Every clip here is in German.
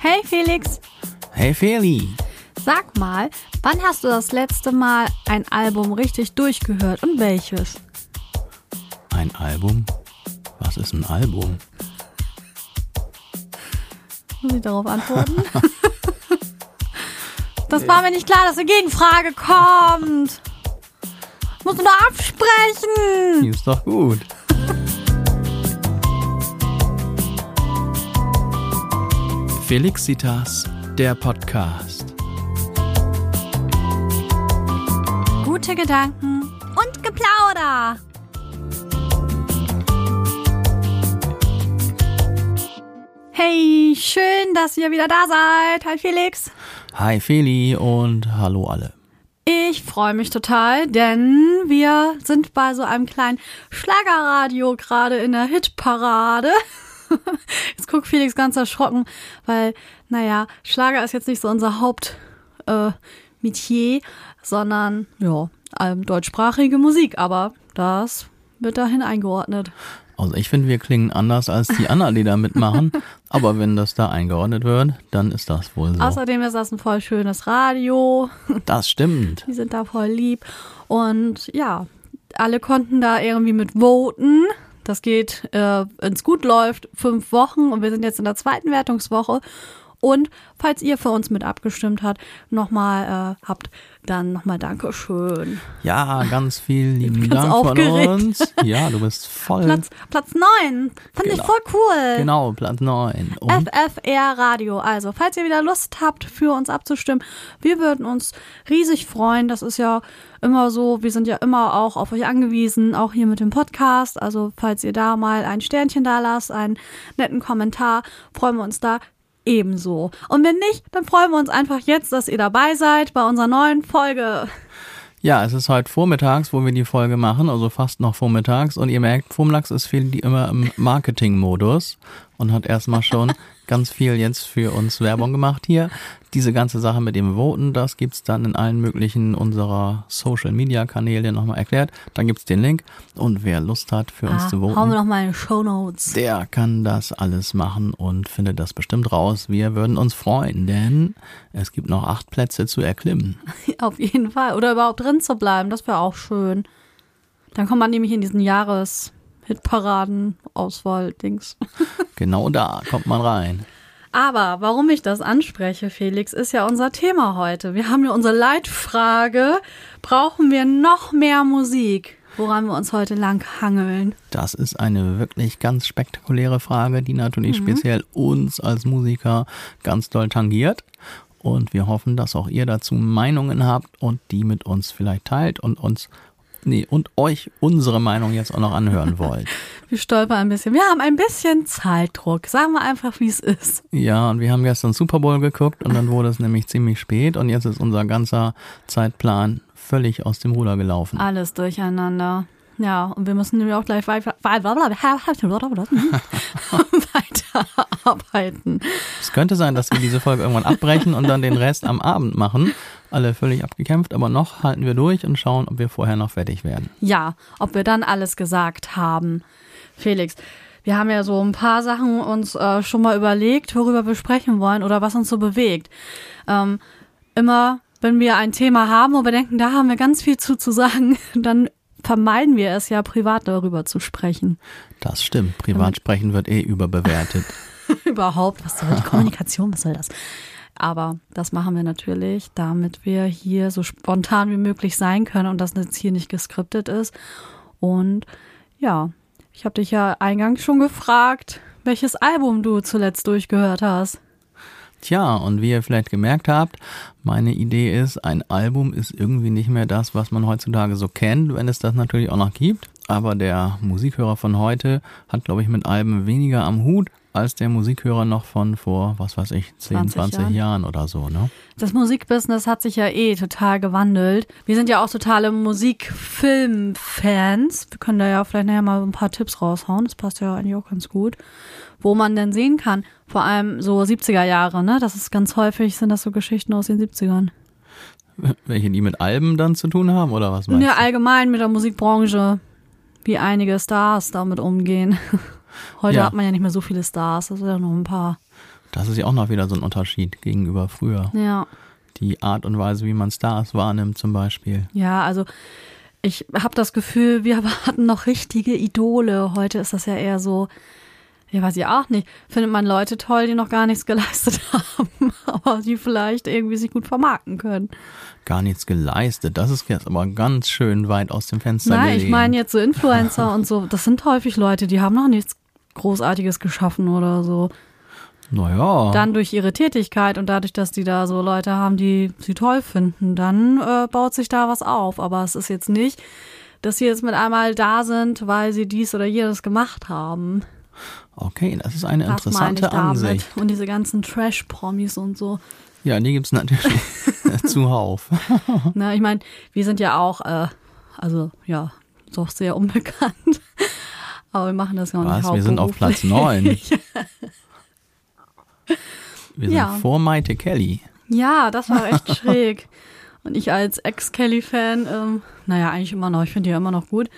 Hey Felix, Hey Feli. sag mal, wann hast du das letzte Mal ein Album richtig durchgehört und welches? Ein Album? Was ist ein Album? Muss ich darauf antworten? das war mir nicht klar, dass eine Gegenfrage kommt. Musst du nur absprechen. Die ist doch gut. Felixitas, der Podcast. Gute Gedanken und Geplauder. Hey, schön, dass ihr wieder da seid. Hi Felix. Hi Feli und hallo alle. Ich freue mich total, denn wir sind bei so einem kleinen Schlagerradio gerade in der Hitparade. Jetzt guckt Felix ganz erschrocken, weil, naja, Schlager ist jetzt nicht so unser Hauptmetier, äh, sondern, ja, ähm, deutschsprachige Musik, aber das wird dahin eingeordnet. Also ich finde, wir klingen anders als die anderen, die da mitmachen. Aber wenn das da eingeordnet wird, dann ist das wohl so. Außerdem ist das ein voll schönes Radio. Das stimmt. Die sind da voll lieb. Und ja, alle konnten da irgendwie mit voten. Das geht, äh, wenn es gut läuft, fünf Wochen und wir sind jetzt in der zweiten Wertungswoche. Und falls ihr für uns mit abgestimmt habt, nochmal äh, habt, dann nochmal Dankeschön. Ja, ganz viel lieben Ganz Dank aufgeregt. von uns. Ja, du bist voll. Platz, Platz neun Fand ich Genau. voll cool. Genau, Platz 9. Und FFR Radio. Also, falls ihr wieder Lust habt, für uns abzustimmen, wir würden uns riesig freuen. Das ist ja immer so, wir sind ja immer auch auf euch angewiesen, auch hier mit dem Podcast. Also, falls ihr da mal ein Sternchen da lasst, einen netten Kommentar, freuen wir uns da ebenso. Und wenn nicht, dann freuen wir uns einfach jetzt, dass ihr dabei seid bei unserer neuen Folge. Ja, es ist heute vormittags, wo wir die Folge machen, also fast noch vormittags. Und ihr merkt, vormittags ist viel die immer im Marketing-Modus und hat erstmal schon ganz viel jetzt für uns Werbung gemacht hier. Diese ganze Sache mit dem Voten, das gibt's dann in allen möglichen unserer Social-Media-Kanäle nochmal erklärt. Dann gibt's den Link. Und wer Lust hat, für uns Ah, zu hauen wir voten, noch mal in Show Notes. der kann das alles machen und findet das bestimmt raus. Wir würden uns freuen, denn es gibt noch acht Plätze zu erklimmen. Auf jeden Fall. Oder überhaupt drin zu bleiben, das wäre auch schön. Dann kommt man nämlich in diesen Jahres-Hitparaden-Auswahl-Dings. Genau da kommt man rein. Aber warum ich das anspreche, Felix, ist ja unser Thema heute. Wir haben ja unsere Leitfrage. Brauchen wir noch mehr Musik? Woran wir uns heute lang hangeln. Das ist eine wirklich ganz spektakuläre Frage, die natürlich speziell uns als Musiker ganz doll tangiert. Und wir hoffen, dass auch ihr dazu Meinungen habt und die mit uns vielleicht teilt und uns, nee, und euch unsere Meinung jetzt auch noch anhören wollt. Wir stolpern ein bisschen. Wir haben ein bisschen Zeitdruck. Sagen wir einfach, wie es ist. Ja, und wir haben gestern Super Bowl geguckt und dann wurde es nämlich ziemlich spät und jetzt ist unser ganzer Zeitplan völlig aus dem Ruder gelaufen. Alles durcheinander. Ja, und wir müssen nämlich auch gleich weiter, weiterarbeiten. Es könnte sein, dass wir diese Folge irgendwann abbrechen und dann den Rest am Abend machen. Alle völlig abgekämpft, aber noch halten wir durch und schauen, ob wir vorher noch fertig werden. Ja, ob wir dann alles gesagt haben. Felix, wir haben ja so ein paar Sachen uns äh, schon mal überlegt, worüber wir sprechen wollen oder was uns so bewegt. Ähm, immer, wenn wir ein Thema haben, wo wir denken, da haben wir ganz viel zu zu sagen, dann vermeiden wir es ja, privat darüber zu sprechen. Das stimmt. Privatsprechen wird eh überbewertet. Überhaupt, was soll die Kommunikation, was soll das? Aber das machen wir natürlich, damit wir hier so spontan wie möglich sein können und das jetzt hier nicht geskriptet ist. Und ja, ich habe dich ja eingangs schon gefragt, welches Album du zuletzt durchgehört hast. Tja, und wie ihr vielleicht gemerkt habt, meine Idee ist, ein Album ist irgendwie nicht mehr das, was man heutzutage so kennt, wenn es das natürlich auch noch gibt. Aber der Musikhörer von heute hat, glaube ich, mit Alben weniger am Hut als der Musikhörer noch von vor, was weiß ich, 10, 20 20 Jahren. Jahren oder so, ne? Das Musikbusiness hat sich ja eh total gewandelt. Wir sind ja auch totale Musikfilmfans. Wir können da ja vielleicht nachher mal ein paar Tipps raushauen. Das passt ja eigentlich auch ganz gut. Wo man denn sehen kann, vor allem so 70er Jahre, ne? Das ist ganz häufig, sind das so Geschichten aus den 70ern. Welche die mit Alben dann zu tun haben oder was meinst Ja, du? allgemein mit der Musikbranche, wie einige Stars damit umgehen. Heute Ja. hat man ja nicht mehr so viele Stars, das sind ja noch ein paar. Das ist ja auch noch wieder so ein Unterschied gegenüber früher. Ja. Die Art und Weise, wie man Stars wahrnimmt zum Beispiel. Ja, also ich habe das Gefühl, wir hatten noch richtige Idole. Heute ist das ja eher so, ja, weiß ich auch nicht. Findet man Leute toll, die noch gar nichts geleistet haben, aber die vielleicht irgendwie sich gut vermarkten können. Gar nichts geleistet. Das ist jetzt aber ganz schön weit aus dem Fenster Nein, gelegen. ich meine jetzt so Influencer und so. Das sind häufig Leute, die haben noch nichts Großartiges geschaffen oder so. Naja. Dann durch ihre Tätigkeit und dadurch, dass die da so Leute haben, die sie toll finden, dann äh, baut sich da was auf. Aber es ist jetzt nicht, dass sie jetzt mit einmal da sind, weil sie dies oder jenes gemacht haben. Okay, das ist eine Das interessante. Ansicht. Und diese ganzen Trash-Promis und so. Ja, die gibt's natürlich zuhauf. Na, ich meine, wir sind ja auch, äh, also ja, doch sehr unbekannt. Aber wir machen das ja auch nicht Was? Wir sind auf Platz hauptberuflich. 9. Wir sind Ja. vor Maite Kelly. Ja, das war echt schräg. Und ich als Ex-Kelly-Fan, ähm, naja, eigentlich immer noch, ich finde die ja immer noch gut.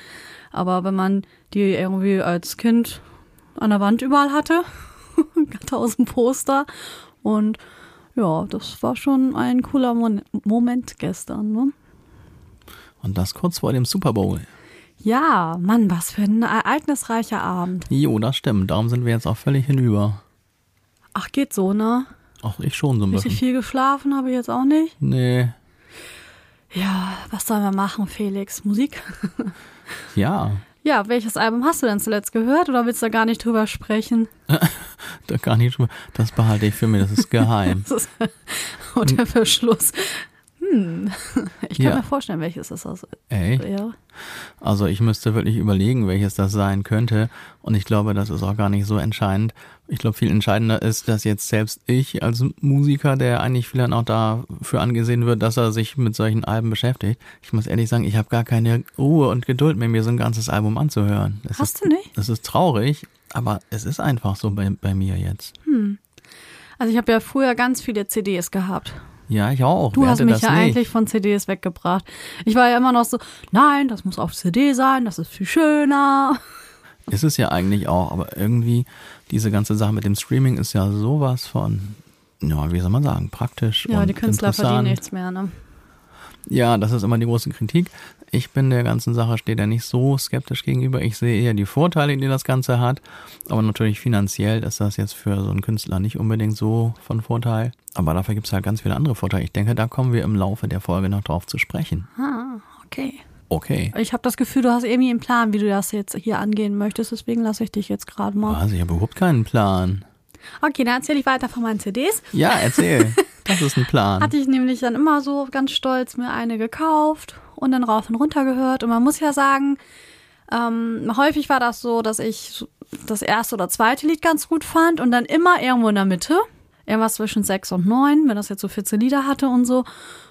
Aber wenn man die irgendwie als Kind an der Wand überall hatte, tausend Poster und ja, das war schon ein cooler Mon Moment gestern. Ne? Und das kurz vor dem Super Bowl. Ja, Mann, was für ein ereignisreicher Abend. Jo, das stimmt. Darum sind wir jetzt auch völlig hinüber. Ach, geht so, ne? Auch ich schon so ein Richtig bisschen. viel geschlafen habe ich jetzt auch nicht. Nee. Ja, was sollen wir machen, Felix? Musik? Ja, Ja, welches Album hast du denn zuletzt gehört oder willst du da gar nicht drüber sprechen? da gar nicht drüber. Das behalte ich für mich, das ist geheim. Das ist unter Verschluss. Hm. Ich kann Ja. mir vorstellen, welches das ist. Ey, Ja. also ich müsste wirklich überlegen, welches das sein könnte. Und ich glaube, das ist auch gar nicht so entscheidend. Ich glaube, viel entscheidender ist, dass jetzt selbst ich als Musiker, der eigentlich vielleicht auch dafür angesehen wird, dass er sich mit solchen Alben beschäftigt, ich muss ehrlich sagen, ich habe gar keine Ruhe und Geduld mehr, mir so ein ganzes Album anzuhören. Das Hast ist, du nicht? Das ist traurig, aber es ist einfach so bei, bei mir jetzt. Also ich habe ja früher ganz viele CDs gehabt. Ja, ich auch. Du Wer hast mich ja nicht? eigentlich von CDs weggebracht. Ich war ja immer noch so, nein, das muss auf CD sein, das ist viel schöner. Ist es ja eigentlich auch, aber irgendwie diese ganze Sache mit dem Streaming ist ja sowas von, ja, wie soll man sagen, praktisch Ja, die Künstler verdienen nichts mehr, ne? Ja, das ist immer die große Kritik. Ich bin der ganzen Sache, stehe da nicht so skeptisch gegenüber. Ich sehe eher die Vorteile, die das Ganze hat. Aber natürlich finanziell ist das jetzt für so einen Künstler nicht unbedingt so von Vorteil. Aber dafür gibt es halt ganz viele andere Vorteile. Ich denke, da kommen wir im Laufe der Folge noch drauf zu sprechen. Ah, okay. Okay. Ich habe das Gefühl, du hast irgendwie einen Plan, wie du das jetzt hier angehen möchtest. Deswegen lasse ich dich jetzt gerade mal. Was? Ich habe überhaupt keinen Plan. Okay, dann erzähle ich weiter von meinen CDs. Ja, erzähl. das ist ein Plan. Hatte ich nämlich dann immer so ganz stolz mir eine gekauft und dann rauf und runter gehört. Und man muss ja sagen, ähm, häufig war das so, dass ich das erste oder zweite Lied ganz gut fand und dann immer irgendwo in der Mitte. Irgendwas zwischen sechs und neun, wenn das jetzt so 14 Lieder hatte und so.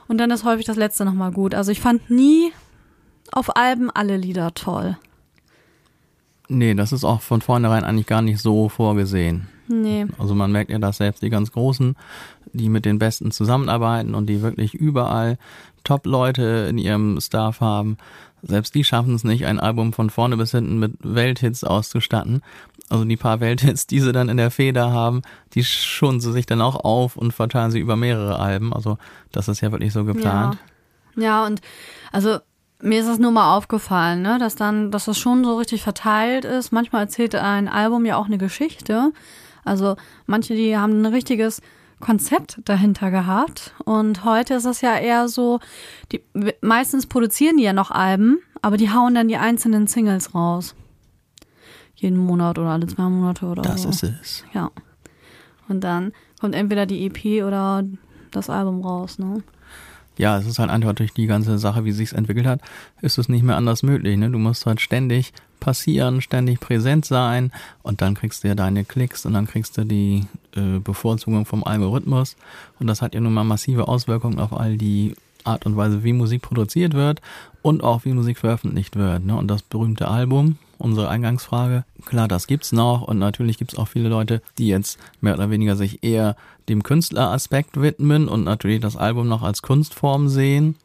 Und dann ist häufig das letzte nochmal gut. Also ich fand nie auf Alben alle Lieder toll. Nee, das ist auch von vornherein eigentlich gar nicht so vorgesehen. Nee. Also man merkt ja, dass selbst die ganz Großen, die mit den Besten zusammenarbeiten und die wirklich überall Top-Leute in ihrem Staff haben, selbst die schaffen es nicht, ein Album von vorne bis hinten mit Welthits auszustatten. Also die paar Welthits, die sie dann in der Feder haben, die schonen sie sich dann auch auf und verteilen sie über mehrere Alben. Also das ist ja wirklich so geplant. Ja. ja, und also mir ist das nur mal aufgefallen, ne, dass dann, dass das schon so richtig verteilt ist. Manchmal erzählt ein Album ja auch eine Geschichte. Also manche, die haben ein richtiges Konzept dahinter gehabt. Und heute ist es ja eher so, die meistens produzieren die ja noch Alben, aber die hauen dann die einzelnen Singles raus. Jeden Monat oder alle zwei Monate oder Das so. ist es. Ja. Und dann kommt entweder die EP oder das Album raus, ne? Ja, es ist halt einfach durch die ganze Sache, wie sich's entwickelt hat, ist es nicht mehr anders möglich. Ne? Du musst halt ständig passieren, ständig präsent sein und dann kriegst du ja deine Klicks und dann kriegst du die äh, Bevorzugung vom Algorithmus und das hat ja nun mal massive Auswirkungen auf all die Art und Weise, wie Musik produziert wird und auch wie Musik veröffentlicht wird. Ne? Und das berühmte Album, unsere Eingangsfrage, klar, das gibt's noch und natürlich gibt's auch viele Leute, die jetzt mehr oder weniger sich eher dem Künstleraspekt widmen und natürlich das Album noch als Kunstform sehen.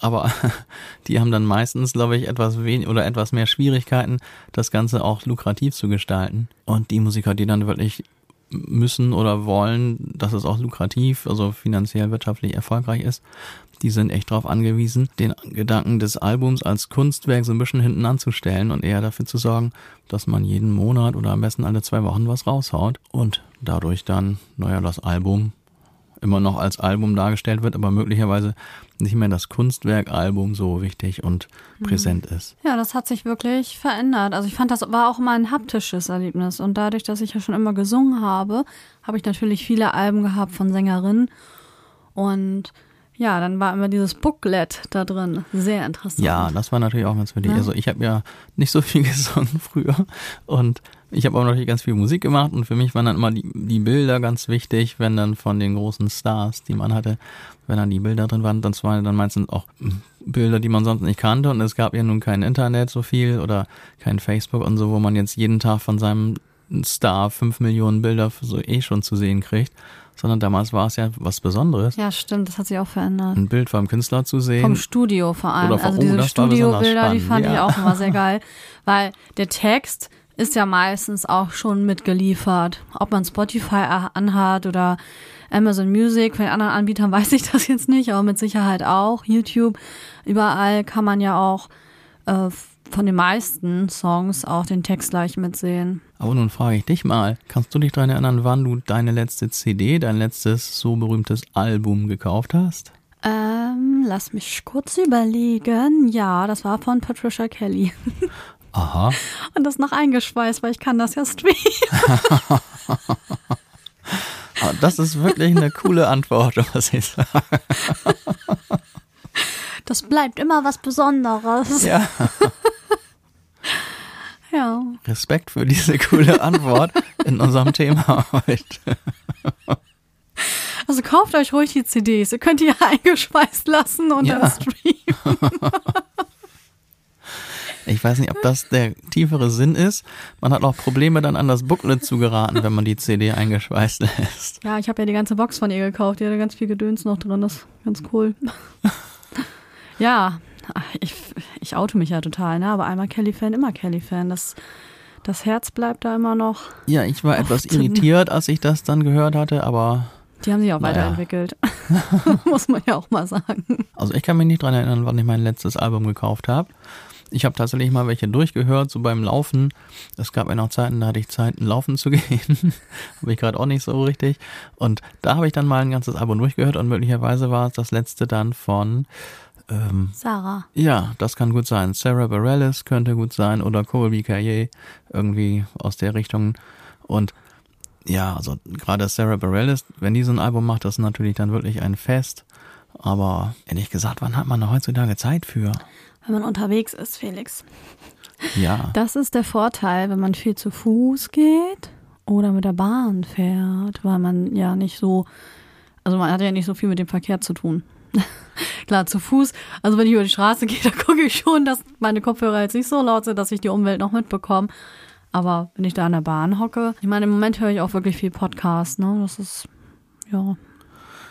Aber die haben dann meistens, glaube ich, etwas wenig oder etwas mehr Schwierigkeiten, das Ganze auch lukrativ zu gestalten. Und die Musiker, die dann wirklich müssen oder wollen, dass es auch lukrativ, also finanziell wirtschaftlich erfolgreich ist, die sind echt darauf angewiesen, den Gedanken des Albums als Kunstwerk so ein bisschen hinten anzustellen und eher dafür zu sorgen, dass man jeden Monat oder am besten alle zwei Wochen was raushaut und dadurch dann, naja, das Album immer noch als Album dargestellt wird, aber möglicherweise nicht mehr das Kunstwerk-Album so wichtig und mhm. präsent ist. Ja, das hat sich wirklich verändert. Also ich fand, das war auch immer ein haptisches Erlebnis. Und dadurch, dass ich ja schon immer gesungen habe, habe ich natürlich viele Alben gehabt von Sängerinnen. Und ja, dann war immer dieses Booklet da drin. Sehr interessant. Ja, das war natürlich auch ganz wichtig. Ja? Also ich habe ja nicht so viel gesungen früher und ich habe auch natürlich ganz viel Musik gemacht und für mich waren dann immer die, die Bilder ganz wichtig, wenn dann von den großen Stars, die man hatte, wenn dann die Bilder drin waren, das waren dann meistens auch Bilder, die man sonst nicht kannte und es gab ja nun kein Internet so viel oder kein Facebook und so, wo man jetzt jeden Tag von seinem Star fünf Millionen Bilder so eh schon zu sehen kriegt sondern damals war es ja was Besonderes. Ja, stimmt, das hat sich auch verändert. Ein Bild vom Künstler zu sehen. Vom Studio vor allem. Von, also diese oh, Studiobilder, die fand ja. ich auch immer sehr geil, weil der Text ist ja meistens auch schon mitgeliefert. Ob man Spotify anhat oder Amazon Music, von den anderen Anbietern weiß ich das jetzt nicht, aber mit Sicherheit auch. YouTube, überall kann man ja auch äh, von den meisten Songs auch den Text gleich mitsehen. Aber nun frage ich dich mal, kannst du dich daran erinnern, wann du deine letzte CD, dein letztes so berühmtes Album gekauft hast? Ähm, lass mich kurz überlegen. Ja, das war von Patricia Kelly. Aha. Und das noch eingeschweißt, weil ich kann das ja streamen. das ist wirklich eine coole Antwort, was ich sage. Das bleibt immer was Besonderes. Ja. Ja. Respekt für diese coole Antwort in unserem Thema heute. Also kauft euch ruhig die CDs. Ihr könnt die ja eingespeist lassen und ja. dann streamen. Ich weiß nicht, ob das der tiefere Sinn ist. Man hat auch Probleme, dann an das Booklet zu geraten, wenn man die CD eingeschweißt lässt. Ja, ich habe ja die ganze Box von ihr gekauft. Die hatte ganz viel Gedöns noch drin. Das ist ganz cool. ja, ich, ich oute mich ja total, ne? Aber einmal Kelly-Fan, immer Kelly-Fan. Das, das Herz bleibt da immer noch. Ja, ich war etwas irritiert, als ich das dann gehört hatte, aber. Die haben sich auch naja. weiterentwickelt. Muss man ja auch mal sagen. Also ich kann mich nicht dran erinnern, wann ich mein letztes Album gekauft habe. Ich habe tatsächlich mal welche durchgehört, so beim Laufen. Es gab ja noch Zeiten, da hatte ich Zeit, laufen zu gehen. habe ich gerade auch nicht so richtig. Und da habe ich dann mal ein ganzes Album durchgehört und möglicherweise war es das letzte dann von ähm, Sarah. Ja, das kann gut sein. Sarah Bareilles könnte gut sein oder Colby Caillé, irgendwie aus der Richtung. Und ja, also gerade Sarah Bareilles, wenn die so ein Album macht, das ist natürlich dann wirklich ein Fest. Aber ehrlich gesagt, wann hat man da heutzutage Zeit für? Wenn man unterwegs ist, Felix. Ja. Das ist der Vorteil, wenn man viel zu Fuß geht oder mit der Bahn fährt, weil man ja nicht so, also man hat ja nicht so viel mit dem Verkehr zu tun. Klar, zu Fuß. Also wenn ich über die Straße gehe, da gucke ich schon, dass meine Kopfhörer jetzt nicht so laut sind, dass ich die Umwelt noch mitbekomme. Aber wenn ich da an der Bahn hocke, ich meine, im Moment höre ich auch wirklich viel Podcast, ne? Das ist ja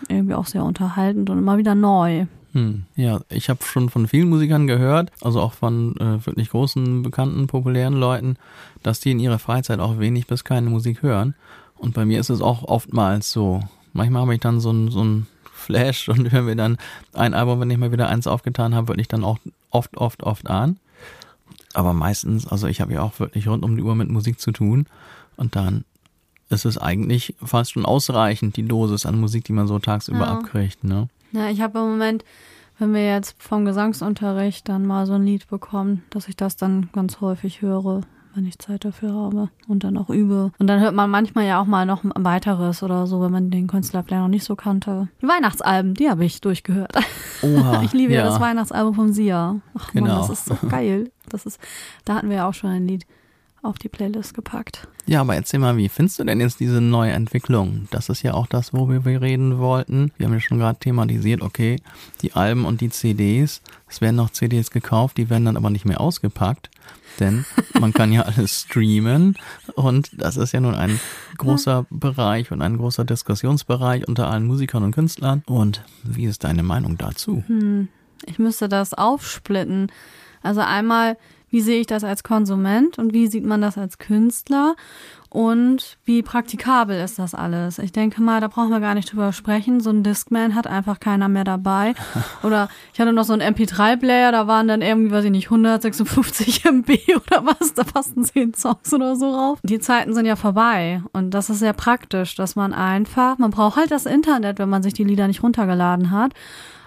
irgendwie auch sehr unterhaltend und immer wieder neu. Hm, ja, ich habe schon von vielen Musikern gehört, also auch von äh, wirklich großen, bekannten, populären Leuten, dass die in ihrer Freizeit auch wenig bis keine Musik hören. Und bei mir ist es auch oftmals so. Manchmal habe ich dann so ein, so ein Flash und hören wir dann ein Album, wenn ich mal wieder eins aufgetan habe, wirklich dann auch oft, oft, oft an. Aber meistens, also ich habe ja auch wirklich rund um die Uhr mit Musik zu tun und dann ist es eigentlich fast schon ausreichend, die Dosis an Musik, die man so tagsüber ja. abkriegt, ne? Ja, ich habe im Moment, wenn wir jetzt vom Gesangsunterricht dann mal so ein Lied bekommen, dass ich das dann ganz häufig höre, wenn ich Zeit dafür habe und dann auch übe. Und dann hört man manchmal ja auch mal noch ein weiteres oder so, wenn man den Künstler vielleicht noch nicht so kannte. Die Weihnachtsalben, die habe ich durchgehört. Oha, ich liebe ja das Weihnachtsalbum von Sia. Ach genau. Mann, das ist so geil. Das ist, da hatten wir ja auch schon ein Lied auf die Playlist gepackt. Ja, aber erzähl mal, wie findest du denn jetzt diese neue Entwicklung? Das ist ja auch das, worüber wir reden wollten. Wir haben ja schon gerade thematisiert, okay, die Alben und die CDs, es werden noch CDs gekauft, die werden dann aber nicht mehr ausgepackt, denn man kann ja alles streamen und das ist ja nun ein großer Bereich und ein großer Diskussionsbereich unter allen Musikern und Künstlern. Und wie ist deine Meinung dazu? Hm, ich müsste das aufsplitten. Also einmal wie sehe ich das als Konsument und wie sieht man das als Künstler und wie praktikabel ist das alles. Ich denke mal, da brauchen wir gar nicht drüber sprechen. So ein Discman hat einfach keiner mehr dabei. Oder ich hatte noch so einen MP3-Player, da waren dann irgendwie, weiß ich nicht, 156 MB oder was, da passten 10 Songs oder so rauf. Die Zeiten sind ja vorbei und das ist sehr praktisch, dass man einfach, man braucht halt das Internet, wenn man sich die Lieder nicht runtergeladen hat.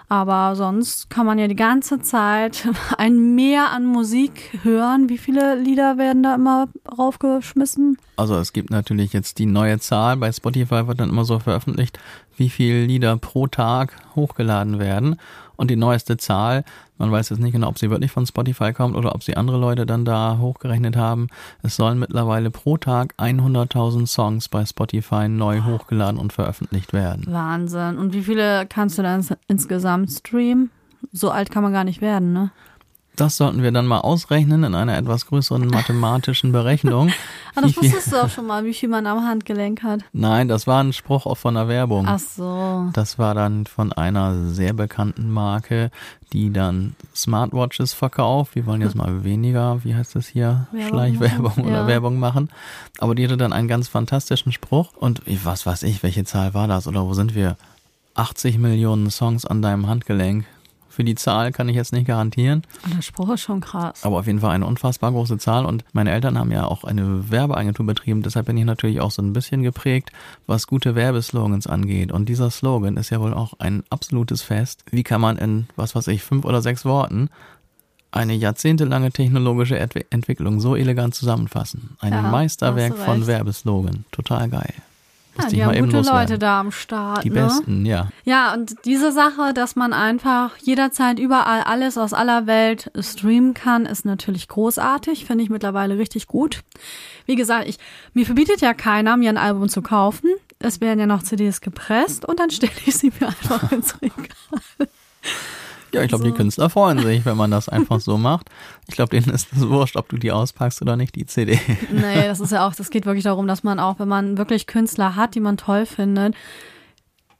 Aber sonst kann man ja die ganze Zeit ein Mehr an Musik hören. Wie viele Lieder werden da immer raufgeschmissen? Also es gibt natürlich jetzt die neue Zahl. Bei Spotify wird dann immer so veröffentlicht, wie viele Lieder pro Tag hochgeladen werden. Und die neueste Zahl, man weiß jetzt nicht genau, ob sie wirklich von Spotify kommt oder ob sie andere Leute dann da hochgerechnet haben. Es sollen mittlerweile pro Tag 100.000 Songs bei Spotify neu hochgeladen und veröffentlicht werden. Wahnsinn. Und wie viele kannst du dann insgesamt streamen? So alt kann man gar nicht werden, ne? Das sollten wir dann mal ausrechnen in einer etwas größeren mathematischen Berechnung. Aber das wusstest du auch schon mal, wie viel man am Handgelenk hat. Nein, das war ein Spruch auch von der Werbung. Ach so. Das war dann von einer sehr bekannten Marke, die dann Smartwatches verkauft. Die wollen jetzt mal weniger, wie heißt das hier, Werbung Schleichwerbung oder ja. Werbung machen. Aber die hatte dann einen ganz fantastischen Spruch. Und was weiß ich, welche Zahl war das oder wo sind wir? 80 Millionen Songs an deinem Handgelenk. Für die Zahl kann ich jetzt nicht garantieren. Der Spruch ist schon krass. Aber auf jeden Fall eine unfassbar große Zahl. Und meine Eltern haben ja auch eine Werbeagentur betrieben. Deshalb bin ich natürlich auch so ein bisschen geprägt, was gute Werbeslogans angeht. Und dieser Slogan ist ja wohl auch ein absolutes Fest. Wie kann man in, was weiß ich, fünf oder sechs Worten eine jahrzehntelange technologische Entwicklung so elegant zusammenfassen? Ein ja, Meisterwerk von Werbeslogan. Total geil. Ja, die haben gute Leute da am Start. Die ne? besten, ja. Ja, und diese Sache, dass man einfach jederzeit überall alles aus aller Welt streamen kann, ist natürlich großartig. Finde ich mittlerweile richtig gut. Wie gesagt, ich, mir verbietet ja keiner, mir ein Album zu kaufen. Es werden ja noch CDs gepresst und dann stelle ich sie mir einfach ins Regal. Ja, ich glaube, so. die Künstler freuen sich, wenn man das einfach so macht. Ich glaube, denen ist es wurscht, ob du die auspackst oder nicht, die CD. Nee, das ist ja auch, das geht wirklich darum, dass man auch, wenn man wirklich Künstler hat, die man toll findet,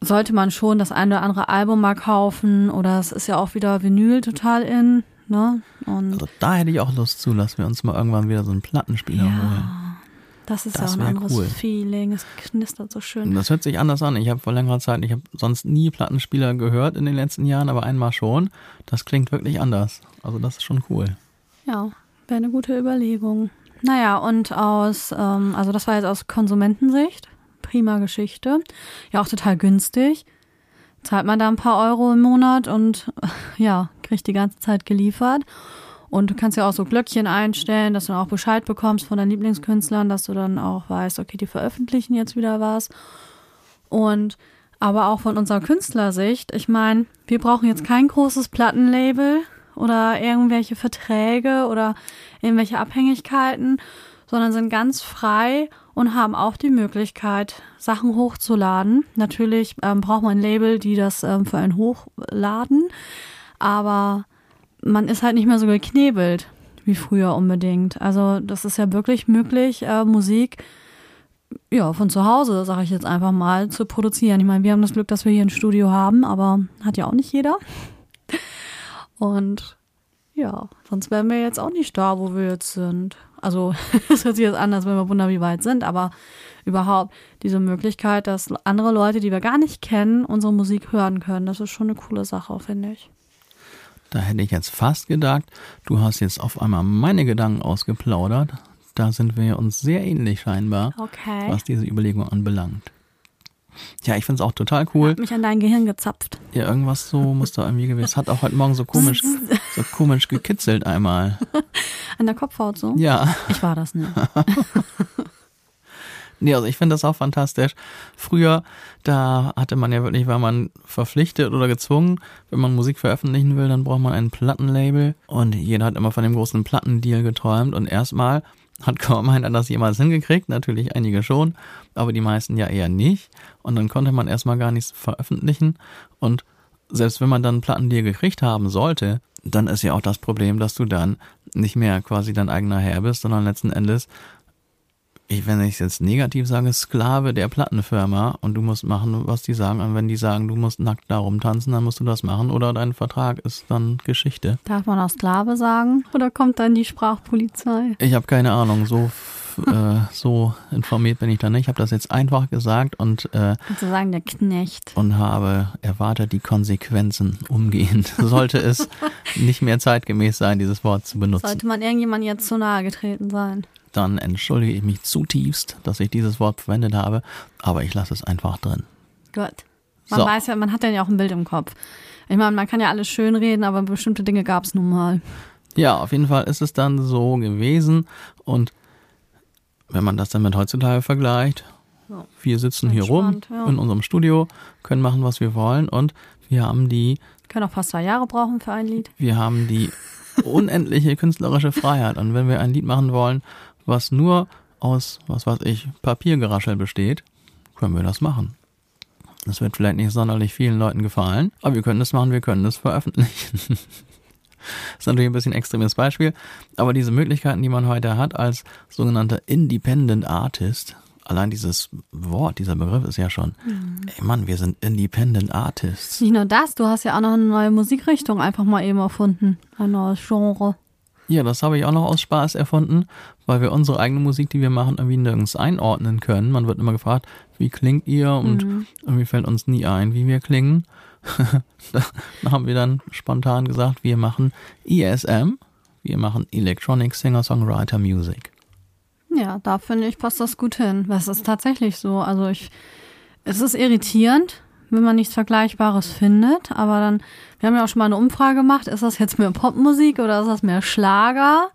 sollte man schon das eine oder andere Album mal kaufen oder es ist ja auch wieder Vinyl total in. Ne? Und also da hätte ich auch Lust zu, dass wir uns mal irgendwann wieder so einen Plattenspieler ja. holen. Das ist das ja ein anderes cool. Feeling. Es knistert so schön. Das hört sich anders an. Ich habe vor längerer Zeit, ich habe sonst nie Plattenspieler gehört in den letzten Jahren, aber einmal schon. Das klingt wirklich anders. Also das ist schon cool. Ja, wäre eine gute Überlegung. Naja, und aus, ähm, also das war jetzt aus Konsumentensicht. Prima Geschichte. Ja, auch total günstig. Zahlt man da ein paar Euro im Monat und ja, kriegt die ganze Zeit geliefert. Und du kannst ja auch so Glöckchen einstellen, dass du dann auch Bescheid bekommst von deinen Lieblingskünstlern, dass du dann auch weißt, okay, die veröffentlichen jetzt wieder was. Und aber auch von unserer Künstlersicht, ich meine, wir brauchen jetzt kein großes Plattenlabel oder irgendwelche Verträge oder irgendwelche Abhängigkeiten, sondern sind ganz frei und haben auch die Möglichkeit, Sachen hochzuladen. Natürlich ähm, braucht man ein Label, die das ähm, für einen hochladen, aber man ist halt nicht mehr so geknebelt wie früher unbedingt. Also das ist ja wirklich möglich, äh, Musik ja von zu Hause, sage ich jetzt einfach mal, zu produzieren. Ich meine, wir haben das Glück, dass wir hier ein Studio haben, aber hat ja auch nicht jeder. Und ja, sonst wären wir jetzt auch nicht da, wo wir jetzt sind. Also es hört sich jetzt an, als wenn wir wunderbar wie weit sind, aber überhaupt diese Möglichkeit, dass andere Leute, die wir gar nicht kennen, unsere Musik hören können, das ist schon eine coole Sache, finde ich. Da hätte ich jetzt fast gedacht, du hast jetzt auf einmal meine Gedanken ausgeplaudert. Da sind wir uns sehr ähnlich scheinbar, okay. was diese Überlegung anbelangt. Ja, ich finde es auch total cool. Hat mich an dein Gehirn gezapft. Ja, irgendwas so muss da irgendwie gewesen. Es hat auch heute Morgen so komisch, so komisch gekitzelt einmal. An der Kopfhaut so? Ja. Ich war das nicht. Nee, also ich finde das auch fantastisch. Früher, da hatte man ja wirklich, war man verpflichtet oder gezwungen, wenn man Musik veröffentlichen will, dann braucht man ein Plattenlabel. Und jeder hat immer von dem großen Plattendeal geträumt. Und erstmal hat kaum einer das jemals hingekriegt, natürlich einige schon, aber die meisten ja eher nicht. Und dann konnte man erstmal gar nichts veröffentlichen. Und selbst wenn man dann einen Plattendeal gekriegt haben sollte, dann ist ja auch das Problem, dass du dann nicht mehr quasi dein eigener Herr bist, sondern letzten Endes ich, wenn ich es jetzt negativ sage, Sklave der Plattenfirma und du musst machen, was die sagen. Und wenn die sagen, du musst nackt da rumtanzen, dann musst du das machen oder dein Vertrag ist dann Geschichte. Darf man auch Sklave sagen? Oder kommt dann die Sprachpolizei? Ich habe keine Ahnung, so äh, so informiert bin ich da nicht. Ich habe das jetzt einfach gesagt und äh, sozusagen der Knecht und habe erwartet die Konsequenzen umgehend. Sollte es nicht mehr zeitgemäß sein, dieses Wort zu benutzen. Sollte man irgendjemand jetzt zu nahe getreten sein? Dann entschuldige ich mich zutiefst, dass ich dieses Wort verwendet habe, aber ich lasse es einfach drin. Gut. Man so. weiß ja, man hat ja auch ein Bild im Kopf. Ich meine, man kann ja alles schön reden, aber bestimmte Dinge gab es nun mal. Ja, auf jeden Fall ist es dann so gewesen und wenn man das dann mit heutzutage vergleicht, ja. wir sitzen hier rum ja. in unserem Studio, können machen, was wir wollen und wir haben die. Können auch fast zwei Jahre brauchen für ein Lied. Wir haben die unendliche künstlerische Freiheit. Und wenn wir ein Lied machen wollen, was nur aus, was weiß ich, Papiergeraschel besteht, können wir das machen. Das wird vielleicht nicht sonderlich vielen Leuten gefallen, aber wir können das machen, wir können das veröffentlichen. Das ist natürlich ein bisschen ein extremes Beispiel, aber diese Möglichkeiten, die man heute hat als sogenannter Independent Artist, allein dieses Wort, dieser Begriff ist ja schon, mhm. ey Mann, wir sind Independent Artists. Nicht nur das, du hast ja auch noch eine neue Musikrichtung einfach mal eben erfunden, ein neues Genre. Ja, das habe ich auch noch aus Spaß erfunden, weil wir unsere eigene Musik, die wir machen, irgendwie nirgends einordnen können. Man wird immer gefragt, wie klingt ihr? Und mhm. irgendwie fällt uns nie ein, wie wir klingen. da haben wir dann spontan gesagt, wir machen ESM, wir machen Electronic Singer-Songwriter Music. Ja, da finde ich, passt das gut hin. Das ist tatsächlich so. Also ich, es ist irritierend, wenn man nichts Vergleichbares findet, aber dann, wir haben ja auch schon mal eine Umfrage gemacht, ist das jetzt mehr Popmusik oder ist das mehr Schlager?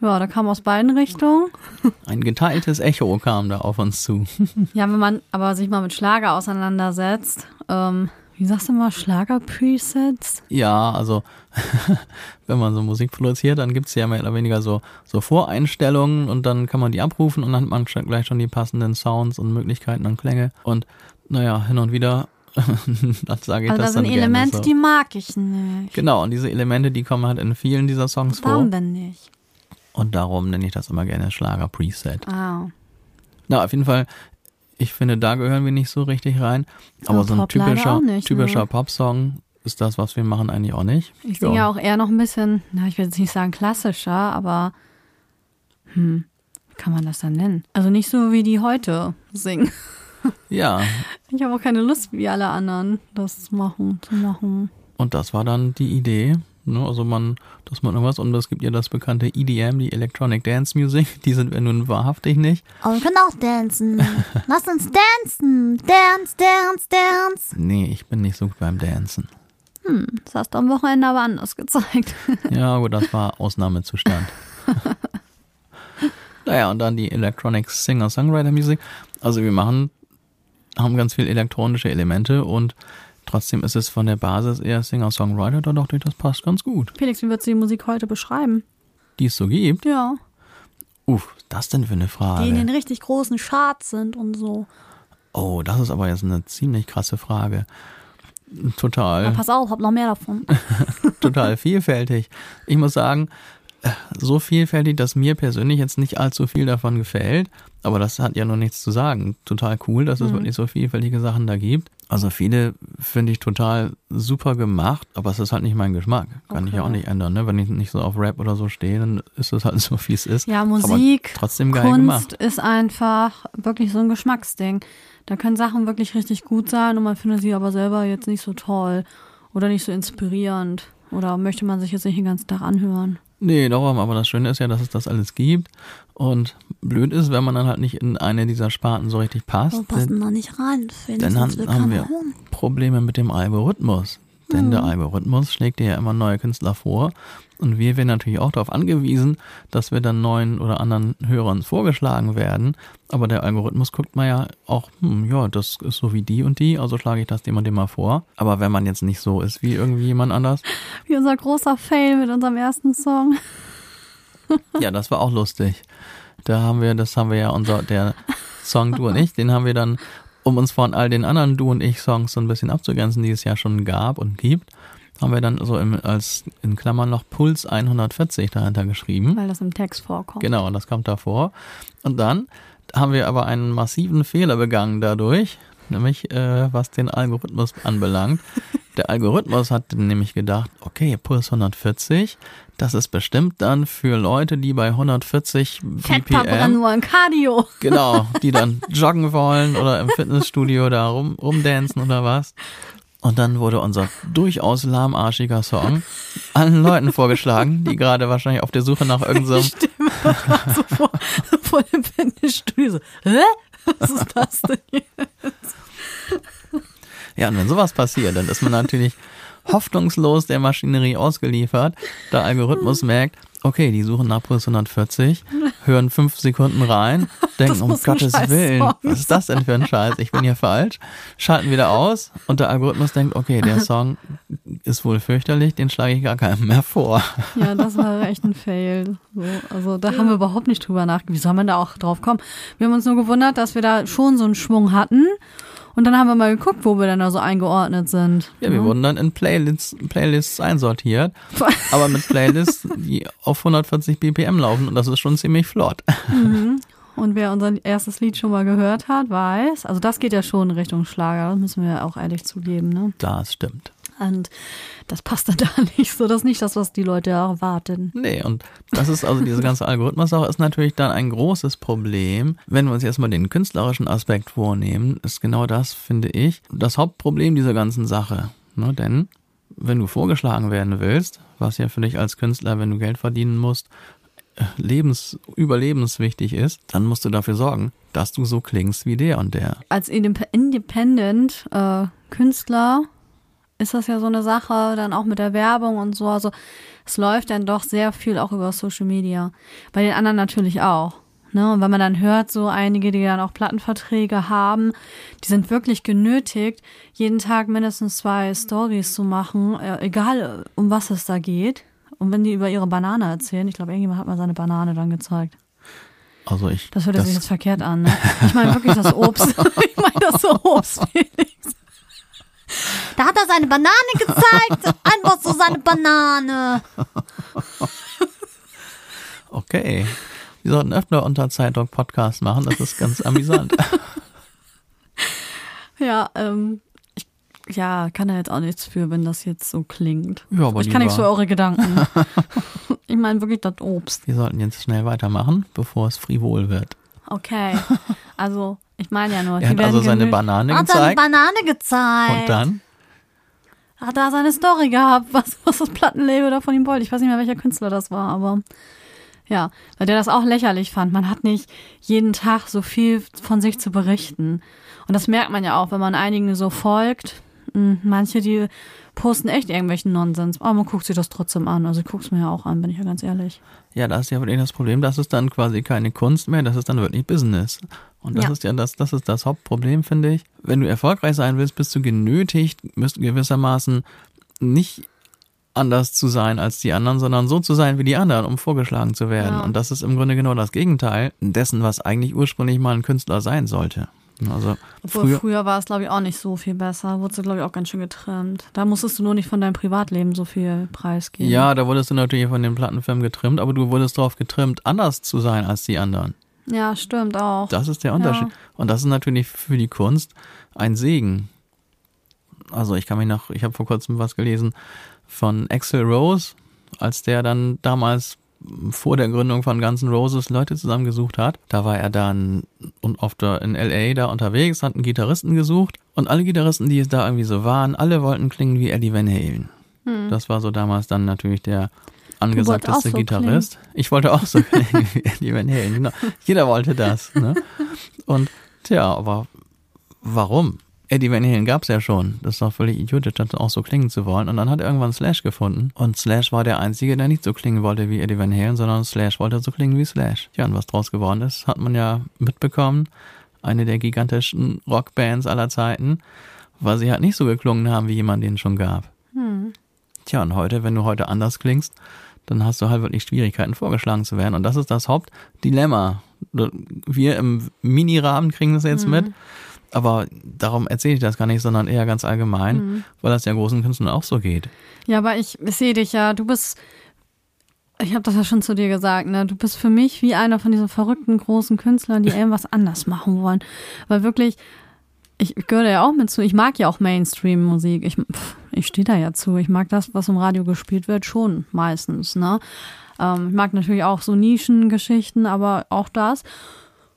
Ja, da kam aus beiden Richtungen. Ein geteiltes Echo kam da auf uns zu. ja, wenn man aber sich mal mit Schlager auseinandersetzt, ähm, wie sagst du mal, Schlager-Presets? Ja, also wenn man so Musik produziert, dann gibt es ja mehr oder weniger so, so Voreinstellungen und dann kann man die abrufen und dann hat man gleich schon die passenden Sounds und Möglichkeiten und Klänge. Und naja, hin und wieder dann sage ich also das, das sind Elemente, so. die mag ich nicht. Genau, und diese Elemente, die kommen halt in vielen dieser Songs Warum vor. Warum denn nicht? Und darum nenne ich das immer gerne Schlager-Preset. Ah. Na, auf jeden Fall ich finde, da gehören wir nicht so richtig rein. Aber so ein Pop typischer, nicht, typischer ne? Popsong ist das, was wir machen, eigentlich auch nicht. Ich singe ja auch eher noch ein bisschen, na, ich will jetzt nicht sagen klassischer, aber hm, wie kann man das dann nennen? Also nicht so, wie die heute singen. Ja. Ich habe auch keine Lust, wie alle anderen, das machen, zu machen. Und das war dann die Idee, Ne? Also man, dass man irgendwas, und es gibt ja das bekannte EDM, die Electronic Dance Music, die sind wir nun wahrhaftig nicht. Aber wir können auch dancen. Lass uns dancen. Dance, dance, dance. Nee, ich bin nicht so gut beim Dancen. Hm, das hast du am Wochenende aber anders gezeigt. ja, gut, das war Ausnahmezustand. naja, und dann die Electronic Singer-Songwriter Music. Also wir machen, haben ganz viel elektronische Elemente und Trotzdem ist es von der Basis eher Singer-Songwriter, da dachte ich, das passt ganz gut. Felix, wie würdest du die Musik heute beschreiben? Die es so gibt? Ja. Uff, das denn für eine Frage? Die in den richtig großen Charts sind und so. Oh, das ist aber jetzt eine ziemlich krasse Frage. Total. Na, pass auf, hab noch mehr davon. Total vielfältig. Ich muss sagen, so vielfältig, dass mir persönlich jetzt nicht allzu viel davon gefällt. Aber das hat ja noch nichts zu sagen. Total cool, dass es mhm. wirklich so vielfältige Sachen da gibt. Also viele finde ich total super gemacht, aber es ist halt nicht mein Geschmack. Kann okay. ich ja auch nicht ändern. Ne? Wenn ich nicht so auf Rap oder so stehe, dann ist es halt so, wie es ist. Ja, Musik, aber trotzdem geil Kunst gemacht. ist einfach wirklich so ein Geschmacksding. Da können Sachen wirklich richtig gut sein und man findet sie aber selber jetzt nicht so toll oder nicht so inspirierend. Oder möchte man sich jetzt nicht den ganzen Tag anhören? Nee, darum, aber das Schöne ist ja, dass es das alles gibt. Und blöd ist, wenn man dann halt nicht in eine dieser Sparten so richtig passt. Wir passen da nicht rein, Dann haben, haben wir Probleme mit dem Algorithmus. Denn mhm. der Algorithmus schlägt dir ja immer neue Künstler vor. Und wir werden natürlich auch darauf angewiesen, dass wir dann neuen oder anderen Hörern vorgeschlagen werden. Aber der Algorithmus guckt mal ja auch, hm, ja, das ist so wie die und die, also schlage ich das dem und dem mal vor. Aber wenn man jetzt nicht so ist wie irgendwie jemand anders. Wie unser großer Fail mit unserem ersten Song. ja, das war auch lustig. Da haben wir, das haben wir ja unser, der Song Du und ich, den haben wir dann um uns von all den anderen Du und ich Songs so ein bisschen abzugrenzen, die es ja schon gab und gibt, haben wir dann so im, als in Klammern noch Puls 140 dahinter geschrieben. Weil das im Text vorkommt. Genau, das kommt davor. Und dann haben wir aber einen massiven Fehler begangen dadurch, nämlich äh, was den Algorithmus anbelangt. Der Algorithmus hat nämlich gedacht, okay, Puls 140, das ist bestimmt dann für Leute, die bei 140 BPM, Fettverbrennung und Cardio. genau, die dann joggen wollen oder im Fitnessstudio da rum, rumdancen oder was. Und dann wurde unser durchaus lahmarschiger Song allen Leuten vorgeschlagen, die gerade wahrscheinlich auf der Suche nach irgendeinem doch gerade so vor, vor dem Fitnessstudio so, hä? Was ist das denn hier? Ja, und wenn sowas passiert, dann ist man natürlich hoffnungslos der Maschinerie ausgeliefert. Der Algorithmus merkt, okay, die suchen nach Puls 140, hören fünf Sekunden rein, denken, um Gottes Willen, Song was ist das denn für ein Scheiß? Ich bin hier falsch. Schalten wieder aus und der Algorithmus denkt, okay, der Song ist wohl fürchterlich, den schlage ich gar keinem mehr vor. Ja, das war echt ein Fail. So, also da haben wir überhaupt nicht drüber nachgedacht. Wie soll man da auch drauf kommen? Wir haben uns nur gewundert, dass wir da schon so einen Schwung hatten. Und dann haben wir mal geguckt, wo wir denn da so eingeordnet sind. Ja, wir wurden dann in Playlists, Playlists einsortiert, aber mit Playlists, die auf 140 BPM laufen und das ist schon ziemlich flott. Und wer unser erstes Lied schon mal gehört hat, weiß, also das geht ja schon in Richtung Schlager, das müssen wir auch ehrlich zugeben, ne? Das stimmt. Und das passt dann da nicht so. Das ist nicht das, was die Leute erwarten. Nee, und das ist also diese ganze Algorithmus-Sache ist natürlich dann ein großes Problem. Wenn wir uns jetzt mal den künstlerischen Aspekt vornehmen, ist genau das, finde ich, das Hauptproblem dieser ganzen Sache. Ne? Denn wenn du vorgeschlagen werden willst, was ja für dich als Künstler, wenn du Geld verdienen musst, lebens, überlebenswichtig ist, dann musst du dafür sorgen, dass du so klingst wie der und der. Als Indep- Independent äh, Künstler ist das ja so eine Sache, dann auch mit der Werbung und so. Also es läuft dann doch sehr viel auch über Social Media. Bei den anderen natürlich auch. Ne? Und wenn man dann hört, so einige, die dann auch Plattenverträge haben, die sind wirklich genötigt, jeden Tag mindestens zwei Stories zu machen, äh, egal um was es da geht. Und wenn die über ihre Banane erzählen, ich glaube, irgendjemand hat mal seine Banane dann gezeigt. Also ich. Das hört sich jetzt verkehrt an, ne? Ich meine wirklich das Obst. ich meine das Obst, Felix. Da hat er seine Banane gezeigt. Einfach so seine Banane. Okay. Wir sollten öfter unter Zeitdruck Podcast machen, das ist ganz amüsant. Ja, ähm, ich, ja, kann da jetzt auch nichts für, wenn das jetzt so klingt. Ja, aber ich kann nichts für eure Gedanken. ich meine wirklich das Obst. Wir sollten jetzt schnell weitermachen, bevor es frivol wird. Okay. Also, ich meine ja nur. Er hat also seine Banane hat seine gezeigt. Banane gezeigt. Und dann? hat er seine Story gehabt, was, was das Plattenlabel da von ihm wollte. Ich weiß nicht mehr, welcher Künstler das war, aber ja, weil der das auch lächerlich fand. Man hat nicht jeden Tag so viel von sich zu berichten. Und das merkt man ja auch, wenn man einigen so folgt. Hm, Manche, die posten echt irgendwelchen Nonsens. Aber man guckt sich das trotzdem an. Also ich guck's mir ja auch an, bin ich ja ganz ehrlich. Ja, da ist ja wirklich das Problem, das ist dann quasi keine Kunst mehr, das ist dann wirklich Business. Und das Ja. ist ja das, das ist das Hauptproblem, finde ich. Wenn du erfolgreich sein willst, bist du genötigt, müsst gewissermaßen nicht anders zu sein als die anderen, sondern so zu sein wie die anderen, um vorgeschlagen zu werden. Ja. Und das ist im Grunde genau das Gegenteil dessen, was eigentlich ursprünglich mal ein Künstler sein sollte. Also Obwohl früher, früher, war es, glaube ich, auch nicht so viel besser. Wurdest du, glaube ich, auch ganz schön getrennt. Da musstest du nur nicht von deinem Privatleben so viel preisgeben. ja, da wurdest du natürlich von den Plattenfirmen getrimmt, aber du wurdest darauf getrimmt, anders zu sein als die anderen. Ja, stimmt auch. Das ist der Unterschied. Ja. Und das ist natürlich für die Kunst ein Segen. Also ich kann mich noch, ich habe vor kurzem was gelesen von Axel Rose, als der dann damals vor der Gründung von Guns N' Roses Leute zusammengesucht hat. Da war er dann und der, in LA da unterwegs, hat einen Gitarristen gesucht und alle Gitarristen, die es da irgendwie so waren, alle wollten klingen wie Eddie Van Halen. Das war so damals dann natürlich der angesagteste auch so Gitarrist. Ich wollte auch so klingen wie Eddie Van Halen, genau. Jeder wollte das. Ne? Und tja, aber warum? Eddie Van Halen gab's ja schon. Das ist doch völlig idiotisch, das auch so klingen zu wollen. Und dann hat er irgendwann Slash gefunden. Und Slash war der Einzige, der nicht so klingen wollte wie Eddie Van Halen, sondern Slash wollte so klingen wie Slash. Ja, und was draus geworden ist, hat man ja mitbekommen. Eine der gigantischen Rockbands aller Zeiten, weil sie halt nicht so geklungen haben, wie jemand den schon gab. Tja, und heute, wenn du heute anders klingst, dann hast du halt wirklich Schwierigkeiten, vorgeschlagen zu werden. Und das ist das Hauptdilemma. Wir im Mini-Rahmen kriegen das jetzt mit. Aber darum erzähle ich das gar nicht, sondern eher ganz allgemein, weil das ja großen Künstlern auch so geht. Ja, aber ich sehe dich ja, du bist ich habe das ja schon zu dir gesagt, ne? Du bist für mich wie einer von diesen verrückten großen Künstlern, die irgendwas anders machen wollen. Weil wirklich, ich gehöre ja auch mit zu. Ich mag ja auch Mainstream-Musik. Ich, ich stehe da ja zu. Ich mag das, was im Radio gespielt wird, schon meistens, ne? Ähm, ich mag natürlich auch so Nischengeschichten, aber auch das.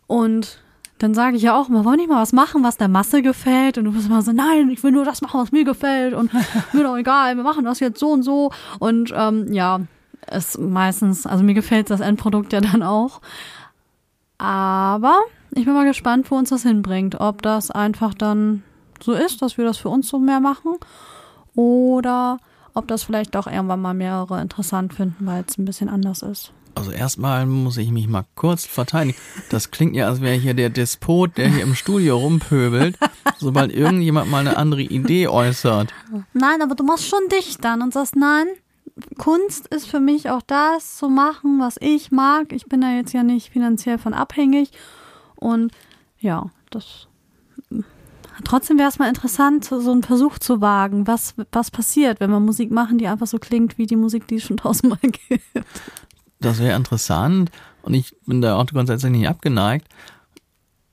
Und dann sage ich ja auch immer, wollen nicht mal was machen, was der Masse gefällt? Und du bist immer so, nein, ich will nur das machen, was mir gefällt und mir doch egal, wir machen das jetzt so und so. Und ähm, ja, ist meistens, also mir gefällt das Endprodukt ja dann auch. Aber ich bin mal gespannt, wo uns das hinbringt. Ob das einfach dann so ist, dass wir das für uns so mehr machen oder ob das vielleicht doch irgendwann mal mehrere interessant finden, weil es ein bisschen anders ist. Also erstmal muss ich mich mal kurz verteidigen. Das klingt ja, als wäre hier der Despot, der hier im Studio rumpöbelt, sobald irgendjemand mal eine andere Idee äußert. Nein, aber du machst schon dich dann und sagst, nein, Kunst ist für mich auch das zu machen, was ich mag. Ich bin da jetzt ja nicht finanziell von abhängig. Und ja, das. Trotzdem wäre es mal interessant, so einen Versuch zu wagen. Was, was passiert, wenn wir Musik machen, die einfach so klingt wie die Musik, die es schon tausendmal gibt? Das wäre interessant. Und ich bin da auch grundsätzlich nicht abgeneigt.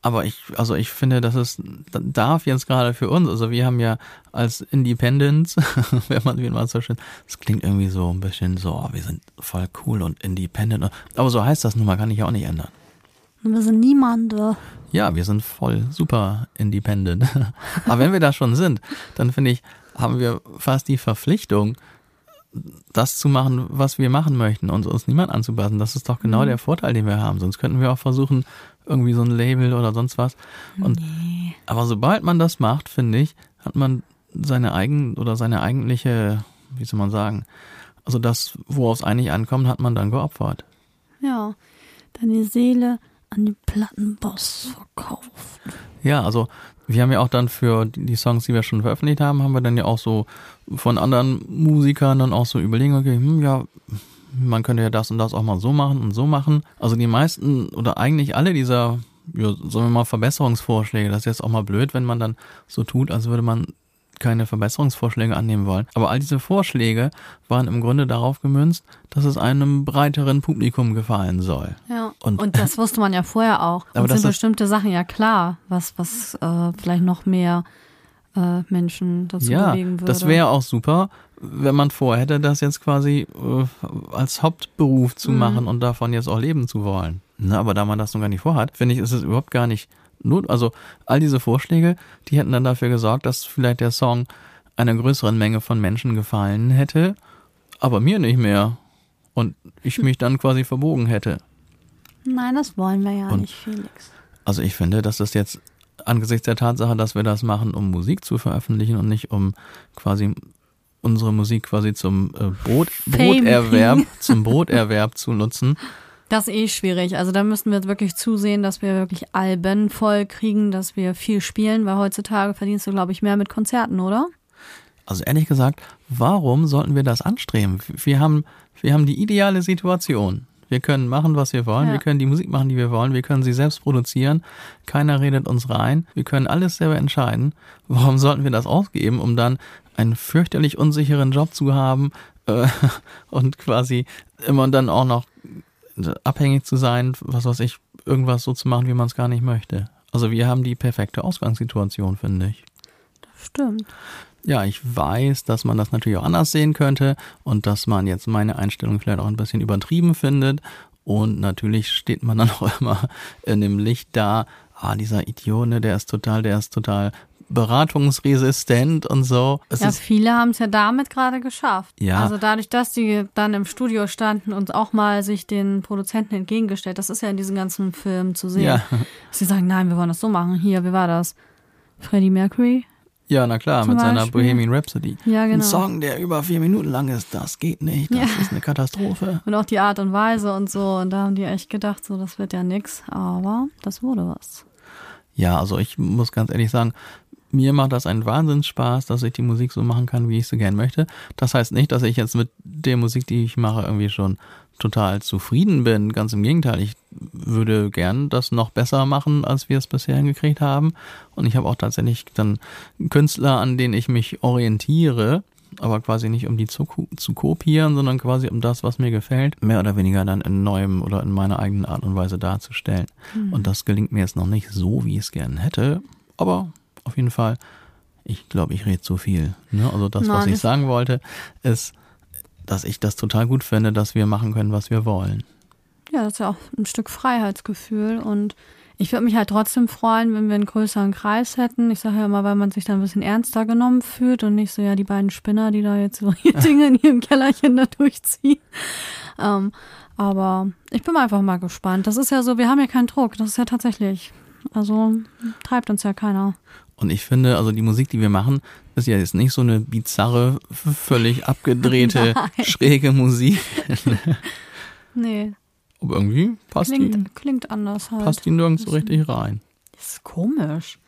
Aber ich, also ich finde, dass es darf jetzt gerade für uns, also wir haben ja als Independence, wenn man wie man so schön, das klingt irgendwie so ein bisschen so, oh, wir sind voll cool und independent. Aber so heißt das nun mal, kann ich ja auch nicht ändern. Wir sind niemande. Ja, wir sind voll super independent. Aber wenn wir da schon sind, dann finde ich, haben wir fast die Verpflichtung, das zu machen, was wir machen möchten und uns niemand anzupassen. Das ist doch genau mhm. der Vorteil, den wir haben. Sonst könnten wir auch versuchen, irgendwie so ein Label oder sonst was. Und, nee. Aber sobald man das macht, finde ich, hat man seine eigen oder seine eigentliche, wie soll man sagen, also das, worauf es eigentlich ankommt, hat man dann geopfert. Ja, deine Seele an den Plattenboss verkauft. Ja, also wir haben ja auch dann für die Songs, die wir schon veröffentlicht haben, haben wir dann ja auch so von anderen Musikern dann auch so überlegen, okay, hm, ja, man könnte ja das und das auch mal so machen und so machen. Also die meisten oder eigentlich alle dieser, ja, sagen wir mal, Verbesserungsvorschläge, das ist jetzt auch mal blöd, wenn man dann so tut, als würde man keine Verbesserungsvorschläge annehmen wollen. Aber all diese Vorschläge waren im Grunde darauf gemünzt, dass es einem breiteren Publikum gefallen soll. Ja. Und, und das wusste man ja vorher auch. Und aber sind bestimmte Sachen ja klar, was, was äh, vielleicht noch mehr äh, Menschen dazu ja, bewegen würde. Das wäre auch super, wenn man vorhätte, das jetzt quasi äh, als Hauptberuf zu mhm. machen und davon jetzt auch leben zu wollen. Na, aber da man das noch gar nicht vorhat, finde ich, ist es überhaupt gar nicht not. Also all diese Vorschläge, die hätten dann dafür gesorgt, dass vielleicht der Song einer größeren Menge von Menschen gefallen hätte, aber mir nicht mehr. Und ich mich dann quasi verbogen hätte. Nein, das wollen wir ja und, nicht, Felix. Also ich finde, dass das jetzt angesichts der Tatsache, dass wir das machen, um Musik zu veröffentlichen und nicht um quasi unsere Musik quasi zum äh, Brot, Broterwerb, zum Broterwerb zu nutzen. Das ist eh schwierig. Also da müssen wir wirklich zusehen, dass wir wirklich Alben voll kriegen, dass wir viel spielen, weil heutzutage verdienst du, glaube ich, mehr mit Konzerten, oder? Also ehrlich gesagt, warum sollten wir das anstreben? Wir haben, wir haben die ideale Situation. Wir können machen, was wir wollen. Ja. Wir können die Musik machen, die wir wollen. Wir können sie selbst produzieren. Keiner redet uns rein. Wir können alles selber entscheiden. Warum sollten wir das ausgeben, um dann einen fürchterlich unsicheren Job zu haben äh, und quasi immer dann auch noch abhängig zu sein, was weiß ich, irgendwas so zu machen, wie man es gar nicht möchte. Also wir haben die perfekte Ausgangssituation, finde ich. Das stimmt. Ja, ich weiß, dass man das natürlich auch anders sehen könnte und dass man jetzt meine Einstellung vielleicht auch ein bisschen übertrieben findet. Und natürlich steht man dann auch immer in dem Licht da, ah, dieser Idiot, ne, der ist total, der ist total beratungsresistent und so. Es ja, viele haben es ja damit gerade geschafft. Ja. Also dadurch, dass die dann im Studio standen und auch mal sich den Produzenten entgegengestellt, das ist ja in diesen ganzen Filmen zu sehen. Ja. Dass sie sagen, nein, wir wollen das so machen. Hier, wie war das? Freddie Mercury? Ja, na klar, mit Beispiel. seiner Bohemian Rhapsody. Ja, genau. Ein Song, der über vier Minuten lang ist, das geht nicht, das ja. ist eine Katastrophe. Und auch die Art und Weise und so. Und da haben die echt gedacht, so, das wird ja nix. Aber das wurde was. Ja, also ich muss ganz ehrlich sagen, mir macht das einen Wahnsinnsspaß, dass ich die Musik so machen kann, wie ich sie gern möchte. Das heißt nicht, dass ich jetzt mit der Musik, die ich mache, irgendwie schon total zufrieden bin. Ganz im Gegenteil, ich würde gern das noch besser machen, als wir es bisher hingekriegt haben. Und ich habe auch tatsächlich dann Künstler, an denen ich mich orientiere, aber quasi nicht um die zu, zu kopieren, sondern quasi um das, was mir gefällt, mehr oder weniger dann in neuem oder in meiner eigenen Art und Weise darzustellen. Mhm. Und das gelingt mir jetzt noch nicht so, wie ich es gerne hätte, aber auf jeden Fall, ich glaube, ich rede zu viel. Ne? Also das, Nein, was ich sagen wollte, ist, dass ich das total gut finde, dass wir machen können, was wir wollen. Ja, das ist ja auch ein Stück Freiheitsgefühl und ich würde mich halt trotzdem freuen, wenn wir einen größeren Kreis hätten. Ich sage ja immer, weil man sich da ein bisschen ernster genommen fühlt und nicht so, ja, die beiden Spinner, die da jetzt so ihre Dinge in ihrem Kellerchen da durchziehen. Ähm, aber ich bin einfach mal gespannt. Das ist ja so, wir haben ja keinen Druck. Das ist ja tatsächlich, also treibt uns ja keiner. Und ich finde, also die Musik, die wir machen, ist ja jetzt nicht so eine bizarre, völlig abgedrehte, schräge Musik. nee. Aber irgendwie passt klingt, die. Klingt anders halt. Passt die nirgends so richtig rein. Das ist komisch.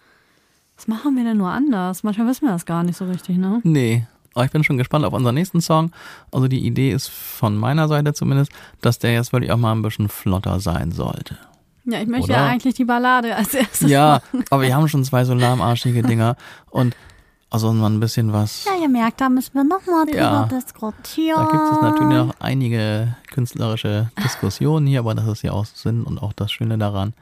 Was machen wir denn nur anders? Manchmal wissen wir das gar nicht so richtig, ne? Nee. Aber ich bin schon gespannt auf unseren nächsten Song. Also die Idee ist von meiner Seite zumindest, dass der jetzt wirklich auch mal ein bisschen flotter sein sollte. Ja, ich möchte Oder? ja eigentlich die Ballade als erstes. Ja, machen. aber wir haben schon zwei so lahmarschige Dinger. Und also mal ein bisschen was. Ja, ihr merkt, da müssen wir nochmal drüber diskutieren. Da gibt es natürlich noch einige künstlerische Diskussionen hier, aber das ist ja auch Sinn und auch das Schöne daran,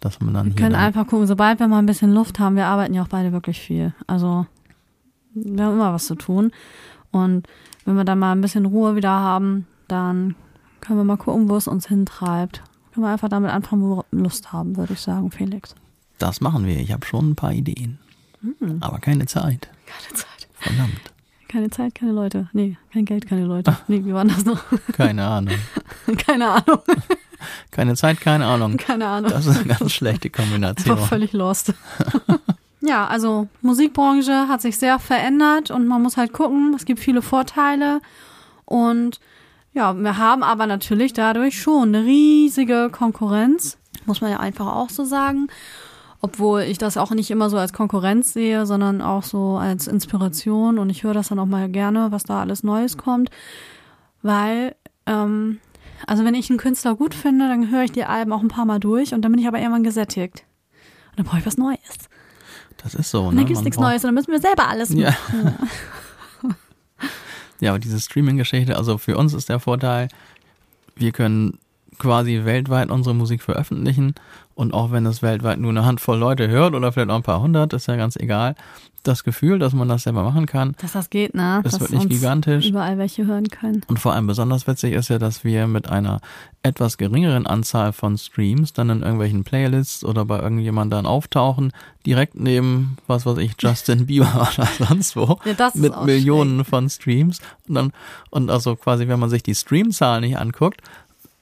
dass man dann wir können einfach gucken, sobald wir mal ein bisschen Luft haben, wir arbeiten ja auch beide wirklich viel. Also wir haben immer was zu tun. Und wenn wir dann mal ein bisschen Ruhe wieder haben, dann können wir mal gucken, wo es uns hintreibt. Können wir einfach damit anfangen, wo wir Lust haben, würde ich sagen, Felix. Das machen wir. Ich habe schon ein paar Ideen. Hm. Aber keine Zeit. Keine Zeit. Verdammt. Keine Zeit, keine Leute. Nee, kein Geld, keine Leute. Nee, wie war das noch? Keine Ahnung. keine Ahnung. Keine Zeit, keine Ahnung. Keine Ahnung. Das ist eine ganz schlechte Kombination. Einfach völlig lost. ja, also Musikbranche hat sich sehr verändert und man muss halt gucken, es gibt viele Vorteile und ja, wir haben aber natürlich dadurch schon eine riesige Konkurrenz, muss man ja einfach auch so sagen obwohl ich das auch nicht immer so als Konkurrenz sehe, sondern auch so als Inspiration und ich höre das dann auch mal gerne, was da alles Neues kommt, weil ähm, also wenn ich einen Künstler gut finde, dann höre ich die Alben auch ein paar Mal durch und dann bin ich aber irgendwann gesättigt und dann brauche ich was Neues. Das ist so. Und dann ne? gibt es nichts Neues und dann müssen wir selber alles machen. ja, aber diese Streaming-Geschichte, also für uns ist der Vorteil, wir können quasi weltweit unsere Musik veröffentlichen und auch wenn es weltweit nur eine Handvoll Leute hört oder vielleicht auch ein paar hundert, ist ja ganz egal. Das Gefühl, dass man das selber machen kann. Dass das geht, ne? Ist wirklich gigantisch. Überall welche hören können. Und vor allem besonders witzig ist ja, dass wir mit einer etwas geringeren Anzahl von Streams dann in irgendwelchen Playlists oder bei irgendjemand dann auftauchen, direkt neben, was weiß ich, Justin Bieber oder sonst wo. Ja, mit Millionen schlecht. von Streams. Und dann, und also quasi, wenn man sich die Streamzahlen nicht anguckt,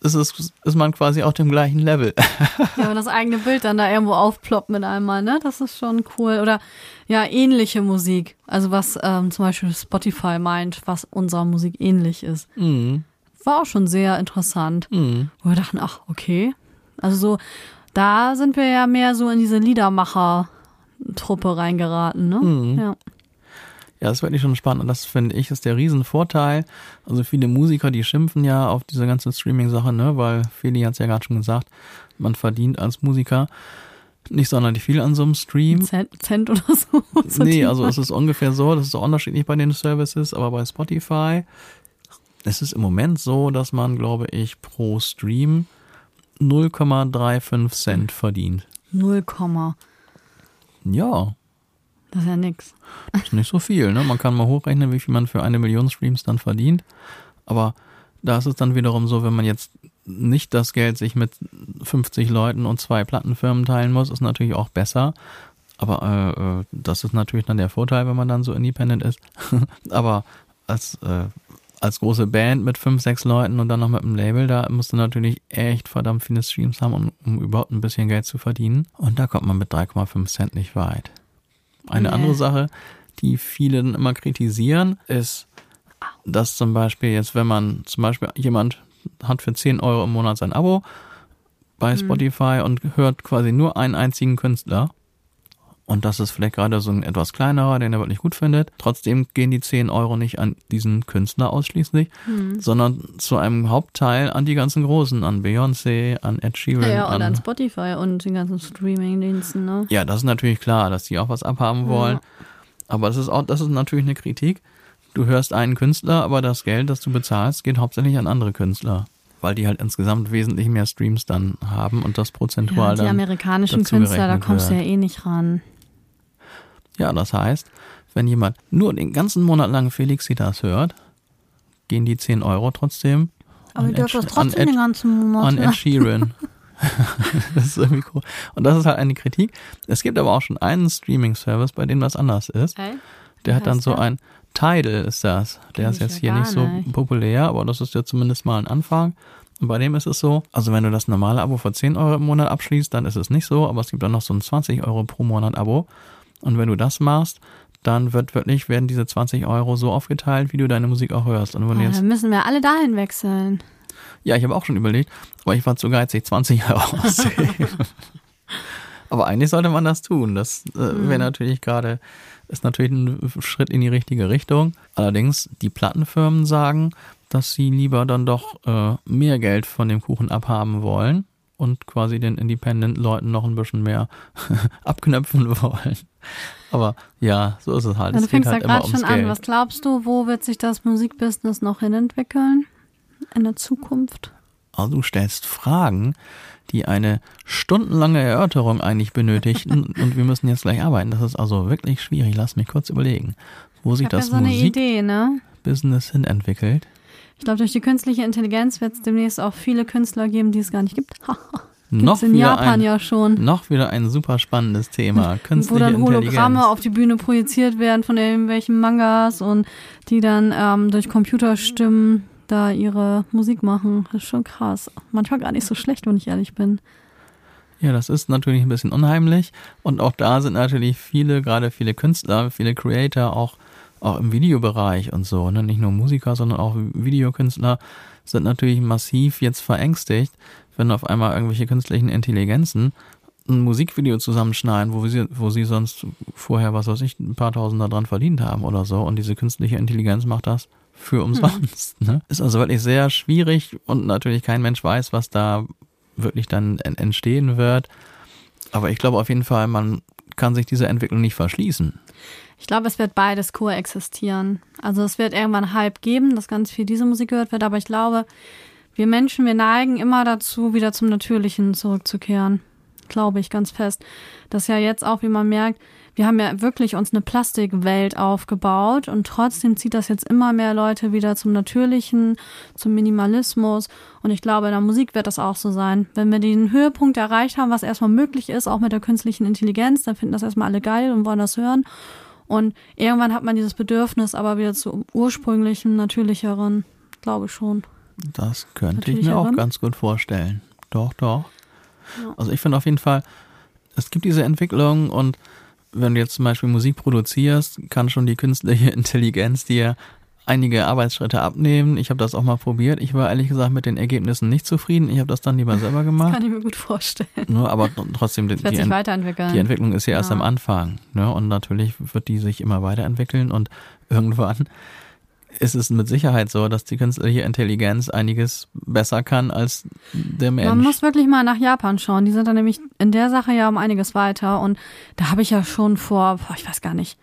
ist, es, ist man quasi auf dem gleichen Level. ja, wenn das eigene Bild dann da irgendwo aufploppt mit einmal, ne? Das ist schon cool. Oder ja, ähnliche Musik. Also was ähm, zum Beispiel Spotify meint, was unserer Musik ähnlich ist. Mhm. War auch schon sehr interessant. Mhm. Wo wir dachten, ach, okay. Also so, da sind wir ja mehr so in diese Liedermacher-Truppe reingeraten, ne? Mhm. Ja. Ja, das ist wirklich schon spannend und das finde ich ist der Riesenvorteil. Also viele Musiker, die schimpfen ja auf diese ganze Streaming-Sache, ne, weil Feli hat es ja gerade schon gesagt, man verdient als Musiker nicht sonderlich viel an so einem Stream. Cent, Cent oder so. nee, also es ist ungefähr so, das ist unterschiedlich bei den Services, aber bei Spotify ist es im Moment so, dass man, glaube ich, pro Stream 0,35 Cent verdient. 0, ja. Das ist ja nix. Das ist nicht so viel, ne? Man kann mal hochrechnen, wie viel man für eine Million Streams dann verdient. Aber da ist es dann wiederum so, wenn man jetzt nicht das Geld sich mit 50 Leuten und zwei Plattenfirmen teilen muss, ist natürlich auch besser. Aber äh, äh, das ist natürlich dann der Vorteil, wenn man dann so independent ist. Aber als, äh, als große Band mit fünf, sechs Leuten und dann noch mit einem Label, da musst du natürlich echt verdammt viele Streams haben, um, um überhaupt ein bisschen Geld zu verdienen. Und da kommt man mit 3,5 Cent nicht weit. Eine nee. andere Sache, die viele dann immer kritisieren, ist, dass zum Beispiel jetzt, wenn man zum Beispiel jemand hat für 10 Euro im Monat sein Abo bei mhm. Spotify und hört quasi nur einen einzigen Künstler, und das ist vielleicht gerade so ein etwas kleinerer, den er wirklich gut findet. Trotzdem gehen die 10 Euro nicht an diesen Künstler ausschließlich, hm. sondern zu einem Hauptteil an die ganzen Großen, an Beyoncé, an Ed Sheeran. Ja, ja und an, an Spotify und den ganzen Streaming-Diensten, ne? Ja, das ist natürlich klar, dass die auch was abhaben wollen. Ja. Aber das ist auch, das ist natürlich eine Kritik, du hörst einen Künstler, aber das Geld, das du bezahlst, geht hauptsächlich an andere Künstler. Weil die halt insgesamt wesentlich mehr Streams dann haben und das prozentual ja, die dann. amerikanischen dazu Künstler, da kommst du ja eh nicht ran. Ja, das heißt, wenn jemand nur den ganzen Monat lang Felixitas hört, gehen die 10 Euro trotzdem Aber dürft Ed- das trotzdem den ganzen Monat an. Ed Sheeran. das ist irgendwie cool. Und das ist halt eine Kritik. Es gibt aber auch schon einen Streaming-Service, bei dem das anders ist. Ey? Der hat dann so der? ein Tidal ist das. Der ist ich jetzt ja hier nicht so nicht. populär, aber das ist ja zumindest mal ein Anfang. Und bei dem ist es so, also wenn du das normale Abo für 10 Euro im Monat abschließt, dann ist es nicht so, aber es gibt dann noch so ein 20 Euro pro Monat Abo. Und wenn du das machst, dann wird wirklich, werden diese 20 Euro so aufgeteilt, wie du deine Musik auch hörst. Und wenn du Oh, jetzt, dann müssen wir alle dahin wechseln. ja, ich habe auch schon überlegt, aber ich war zu geizig, 20 Euro auszugeben. aber eigentlich sollte man das tun. Das äh, wäre natürlich gerade, ist natürlich ein Schritt in die richtige Richtung. Allerdings, die Plattenfirmen sagen, dass sie lieber dann doch äh, mehr Geld von dem Kuchen abhaben wollen und quasi den Independent-Leuten noch ein bisschen mehr abknöpfen wollen. Aber ja, so ist es halt. Ja, du es fängst halt ja immer gerade schon an. Was glaubst du, wo wird sich das Musikbusiness noch hinentwickeln? In der Zukunft? Also du stellst Fragen, die eine stundenlange Erörterung eigentlich benötigen und wir müssen jetzt gleich arbeiten. Das ist also wirklich schwierig. Lass mich kurz überlegen, wo sich Ich habe ja das so ne? Musikbusiness hin entwickelt. Ich glaube, durch die künstliche Intelligenz wird es demnächst auch viele Künstler geben, die es gar nicht gibt. Noch in Japan ein, ja schon. noch wieder ein super spannendes Thema. Wo Künstliche dann Hologramme auf die Bühne projiziert werden von irgendwelchen Mangas und die dann ähm, durch Computerstimmen da ihre Musik machen. Das ist schon krass. Manchmal gar nicht so schlecht, wenn ich ehrlich bin. Ja, das ist natürlich ein bisschen unheimlich. Und auch da sind natürlich viele, gerade viele Künstler, viele Creator, auch, auch im Videobereich und so, ne? nicht nur Musiker, sondern auch Videokünstler, sind natürlich massiv jetzt verängstigt, wenn auf einmal irgendwelche künstlichen Intelligenzen ein Musikvideo zusammenschneiden, wo sie, wo sie sonst vorher, was weiß ich, ein paar Tausender dran verdient haben oder so. Und diese künstliche Intelligenz macht das für umsonst. Ne? Ist also wirklich sehr schwierig und natürlich kein Mensch weiß, was da wirklich dann en- entstehen wird. Aber ich glaube auf jeden Fall, man kann sich dieser Entwicklung nicht verschließen. Ich glaube, es wird beides koexistieren. Also es wird irgendwann Hype geben, dass ganz viel diese Musik gehört wird, aber ich glaube, wir Menschen, wir neigen immer dazu, wieder zum Natürlichen zurückzukehren. Glaube ich ganz fest. Das ja jetzt auch, wie man merkt, wir haben ja wirklich uns eine Plastikwelt aufgebaut und trotzdem zieht das jetzt immer mehr Leute wieder zum Natürlichen, zum Minimalismus. Und ich glaube, in der Musik wird das auch so sein. Wenn wir den Höhepunkt erreicht haben, was erstmal möglich ist, auch mit der künstlichen Intelligenz, dann finden das erstmal alle geil und wollen das hören. Und irgendwann hat man dieses Bedürfnis aber wieder zu ursprünglichen, natürlicheren, glaube ich schon. Das könnte ich mir auch ganz gut vorstellen. Doch, doch. Ja. Also ich finde auf jeden Fall, es gibt diese Entwicklung und wenn du jetzt zum Beispiel Musik produzierst, kann schon die künstliche Intelligenz dir einige Arbeitsschritte abnehmen. Ich habe das auch mal probiert. Ich war ehrlich gesagt mit den Ergebnissen nicht zufrieden. Ich habe das dann lieber selber gemacht. Kann ich mir gut vorstellen. Nur, aber trotzdem, die, Das wird die, Ent- weiterentwickeln. die Entwicklung ist ja erst Ja. am Anfang. Ne? Und natürlich wird die sich immer weiterentwickeln und irgendwann ist es mit Sicherheit so, dass die künstliche Intelligenz einiges besser kann als der Mensch. Man muss wirklich mal nach Japan schauen. Die sind da nämlich in der Sache ja um einiges weiter. Und da habe ich ja schon vor, boah, ich weiß gar nicht,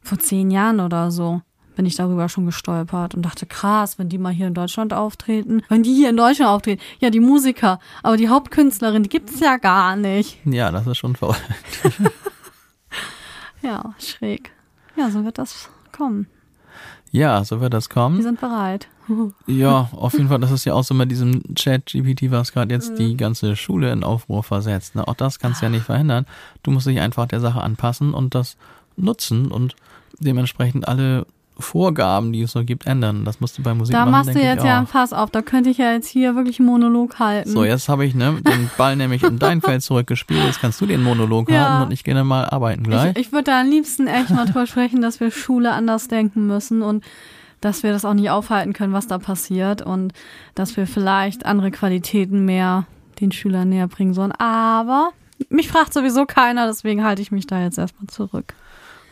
vor zehn Jahren oder so bin ich darüber schon gestolpert und dachte, krass, wenn die mal hier in Deutschland auftreten. Wenn die hier in Deutschland auftreten, ja, die Musiker, aber die Hauptkünstlerin, die gibt's ja gar nicht. ja, das ist schon verrückt. Ja, schräg. Ja, so wird das kommen. Ja, so wird das Wir kommen. sind bereit. Ja, auf jeden Fall, das ist ja auch so mit diesem Chat-GPT, was gerade jetzt Mhm. die ganze Schule in Aufruhr versetzt. Ne? Auch das kannst du ja nicht verhindern. Du musst dich einfach der Sache anpassen und das nutzen und dementsprechend alle Vorgaben, die es so gibt, ändern. Das musst du bei Musik Da machen, machst du jetzt ja auch. ein Fass auf. Da könnte ich ja jetzt hier wirklich einen Monolog halten. So, jetzt habe ich ne, den Ball nämlich in dein Feld zurückgespielt. Jetzt kannst du den Monolog Ja. halten und ich gehe dann mal arbeiten gleich. Ich, ich würde da am liebsten echt mal drüber sprechen, dass wir Schule anders denken müssen und dass wir das auch nicht aufhalten können, was da passiert und dass wir vielleicht andere Qualitäten mehr den Schülern näher bringen sollen. Aber mich fragt sowieso keiner, deswegen halte ich mich da jetzt erstmal zurück.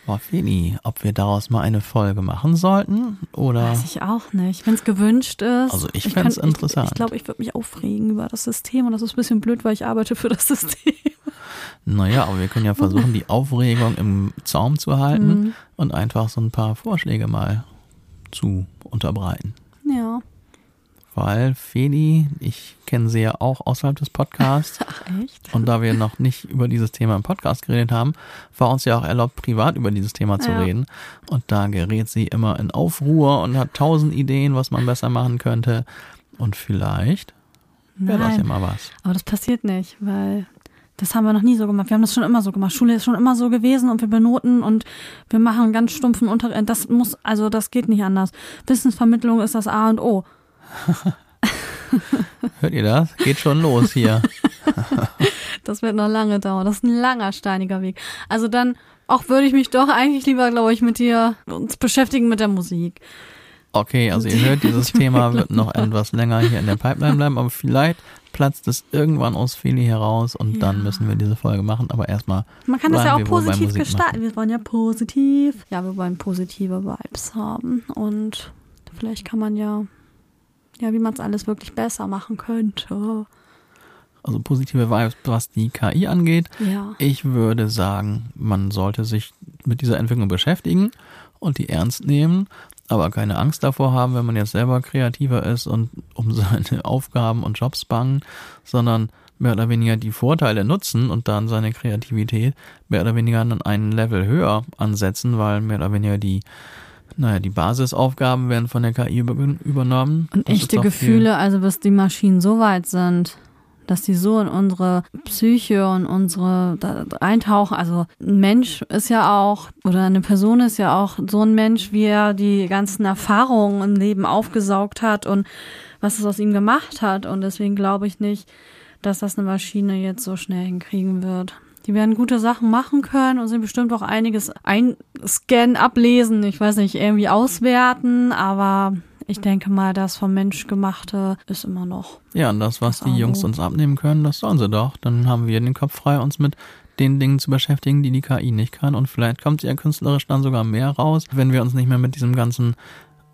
Boah, Feli, ob wir daraus mal eine Folge machen sollten oder Weiß ich auch nicht. Wenn es gewünscht ist. Also ich kann- fänd's interessant. Ich, ich glaube, ich würde mich aufregen über das System und das ist ein bisschen blöd, weil ich arbeite für das System. naja, aber wir können ja versuchen, die Aufregung im Zaum zu halten Mhm. und einfach so ein paar Vorschläge mal zu unterbreiten. Ja. Weil Feli, ich kenne sie ja auch außerhalb des Podcasts. Ach, echt? Und da wir noch nicht über dieses Thema im Podcast geredet haben, war uns ja auch erlaubt, privat über dieses Thema zu Ja. reden. Und da gerät sie immer in Aufruhr und hat tausend Ideen, was man besser machen könnte. Und vielleicht wäre das ja mal was. aber das passiert nicht, weil das haben wir noch nie so gemacht. Wir haben das schon immer so gemacht. Schule ist schon immer so gewesen und wir benoten und wir machen ganz stumpfen Unterricht. Das muss, also das geht nicht anders. Wissensvermittlung ist das A und O. Hört ihr das? Geht schon los hier. Das wird noch lange dauern. Das ist ein langer, steiniger Weg. Also dann auch würde ich mich doch eigentlich lieber, glaube ich, mit dir uns beschäftigen mit der Musik. Okay, also ihr hört, dieses Thema wird noch etwas länger hier in der Pipeline bleiben, aber vielleicht platzt es irgendwann aus Feli heraus und dann Ja. müssen wir diese Folge machen. Aber erstmal Man kann das ja auch positiv gestalten. machen. Wir wollen ja positiv. Ja, wir wollen positive Vibes haben. Und vielleicht kann man ja, ja, wie man es alles wirklich besser machen könnte. Also positive Vibes, was die KI angeht. Ja. Ich würde sagen, man sollte sich mit dieser Entwicklung beschäftigen und die ernst nehmen, aber keine Angst davor haben, wenn man jetzt selber kreativer ist und um seine Aufgaben und Jobs bangen, sondern mehr oder weniger die Vorteile nutzen und dann seine Kreativität mehr oder weniger an einen Level höher ansetzen, weil mehr oder weniger die naja, die Basisaufgaben werden von der KI über- übernommen. Und Das echte Gefühle, also bis die Maschinen so weit sind, dass die so in unsere Psyche und unsere da eintauchen. Also ein Mensch ist ja auch, oder eine Person ist ja auch so ein Mensch, wie er die ganzen Erfahrungen im Leben aufgesaugt hat und was es aus ihm gemacht hat. Und deswegen glaube ich nicht, dass das eine Maschine jetzt so schnell hinkriegen wird. Die werden gute Sachen machen können und sie bestimmt auch einiges einscannen, ablesen, ich weiß nicht, irgendwie auswerten, aber ich denke mal, das vom Mensch gemachte ist immer noch. Ja, und das, was Das die Jungs uns abnehmen können, das sollen sie doch. Dann haben wir den Kopf frei, uns mit den Dingen zu beschäftigen, die die KI nicht kann. Und vielleicht kommt ja künstlerisch dann sogar mehr raus, wenn wir uns nicht mehr mit diesem ganzen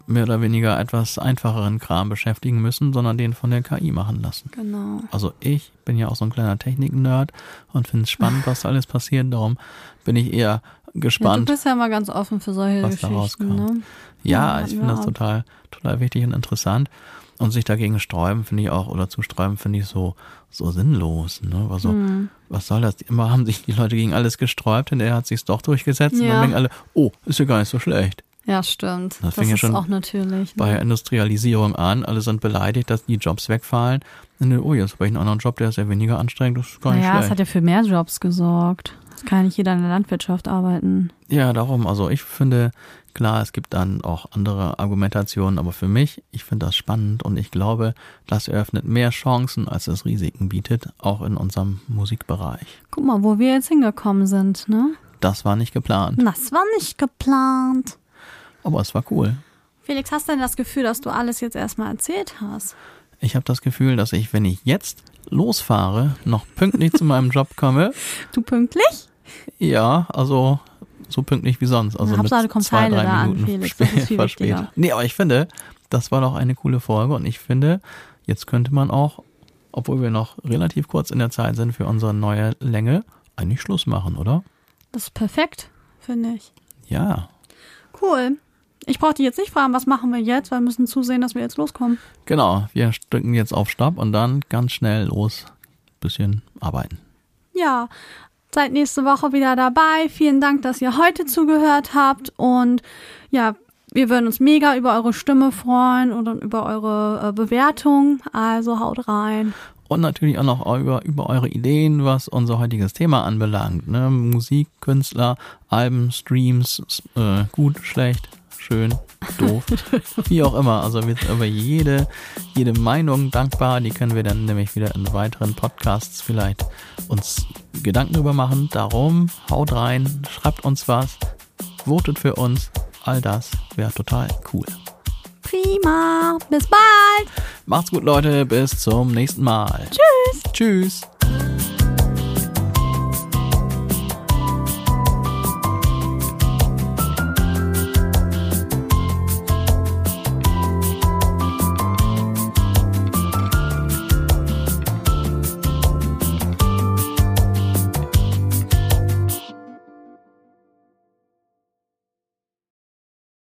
mehr oder weniger etwas einfacheren Kram beschäftigen müssen, sondern den von der KI machen lassen. Genau. Also ich bin ja auch so ein kleiner Technik-Nerd und finde es spannend, was da alles passiert. Darum bin ich eher Ja, du gespannt. bist ja mal ganz offen für solche was da Geschichten. Ne? Ja, Ja, ich finde das total, total wichtig und interessant. Und sich dagegen sträuben, finde ich auch, oder zu sträuben, finde ich so, so sinnlos. Ne? Also, Hm. was soll das? Immer haben sich die Leute gegen alles gesträubt und er hat sich's doch durchgesetzt und Ja. dann denken alle, oh, ist ja gar nicht so schlecht. Ja, stimmt. Das Das, fing ja ist schon auch natürlich. Bei Ne? der Industrialisierung an, alle sind beleidigt, dass die Jobs wegfallen. Und oh, jetzt habe ich einen anderen Job, der ist ja weniger anstrengend, das ist gar nicht Naja, es hat ja für mehr Jobs gesorgt. Es kann ja nicht jeder in der Landwirtschaft arbeiten. Ja, darum, also ich finde, klar, es gibt dann auch andere Argumentationen, aber für mich, ich finde das spannend und ich glaube, das eröffnet mehr Chancen, als es Risiken bietet, auch in unserem Musikbereich. Guck mal, wo wir jetzt hingekommen sind, ne? Das war nicht geplant, Das war nicht geplant. Aber es war cool. Felix, hast du denn das Gefühl, dass du alles jetzt erstmal erzählt hast? Ich habe das Gefühl, dass ich, wenn ich jetzt losfahre, noch pünktlich zu meinem Job komme. Du pünktlich? Ja, also so pünktlich wie sonst. Also Na, mit du kommst zwei, drei da an, Minuten Felix. Das ist viel verspätet. Nee, aber ich finde, das war doch eine coole Folge und ich finde, jetzt könnte man auch, obwohl wir noch relativ kurz in der Zeit sind für unsere neue Länge, eigentlich Schluss machen, oder? Das ist perfekt, finde ich. Ja. Cool. Ich brauche dich jetzt nicht fragen, was machen wir jetzt, weil wir müssen zusehen, dass wir jetzt loskommen. Genau, wir drücken jetzt auf Stopp und dann ganz schnell los, bisschen arbeiten. Ja, seid nächste Woche wieder dabei. Vielen Dank, dass ihr heute zugehört habt. Und ja, wir würden uns mega über eure Stimme freuen und über eure äh, Bewertung. Also haut rein. Und natürlich auch noch über, über eure Ideen, was unser heutiges Thema anbelangt. Ne? Musik, Künstler, Alben, Streams, äh, gut, schlecht, schön, doof, wie auch immer. Also wir sind über jede, jede Meinung dankbar. Die können wir dann nämlich wieder in weiteren Podcasts vielleicht uns Gedanken drüber machen. Darum haut rein, schreibt uns was, votet für uns. All das wäre total cool. Prima. Bis bald. Macht's gut, Leute. Bis zum nächsten Mal. Tschüss. Tschüss.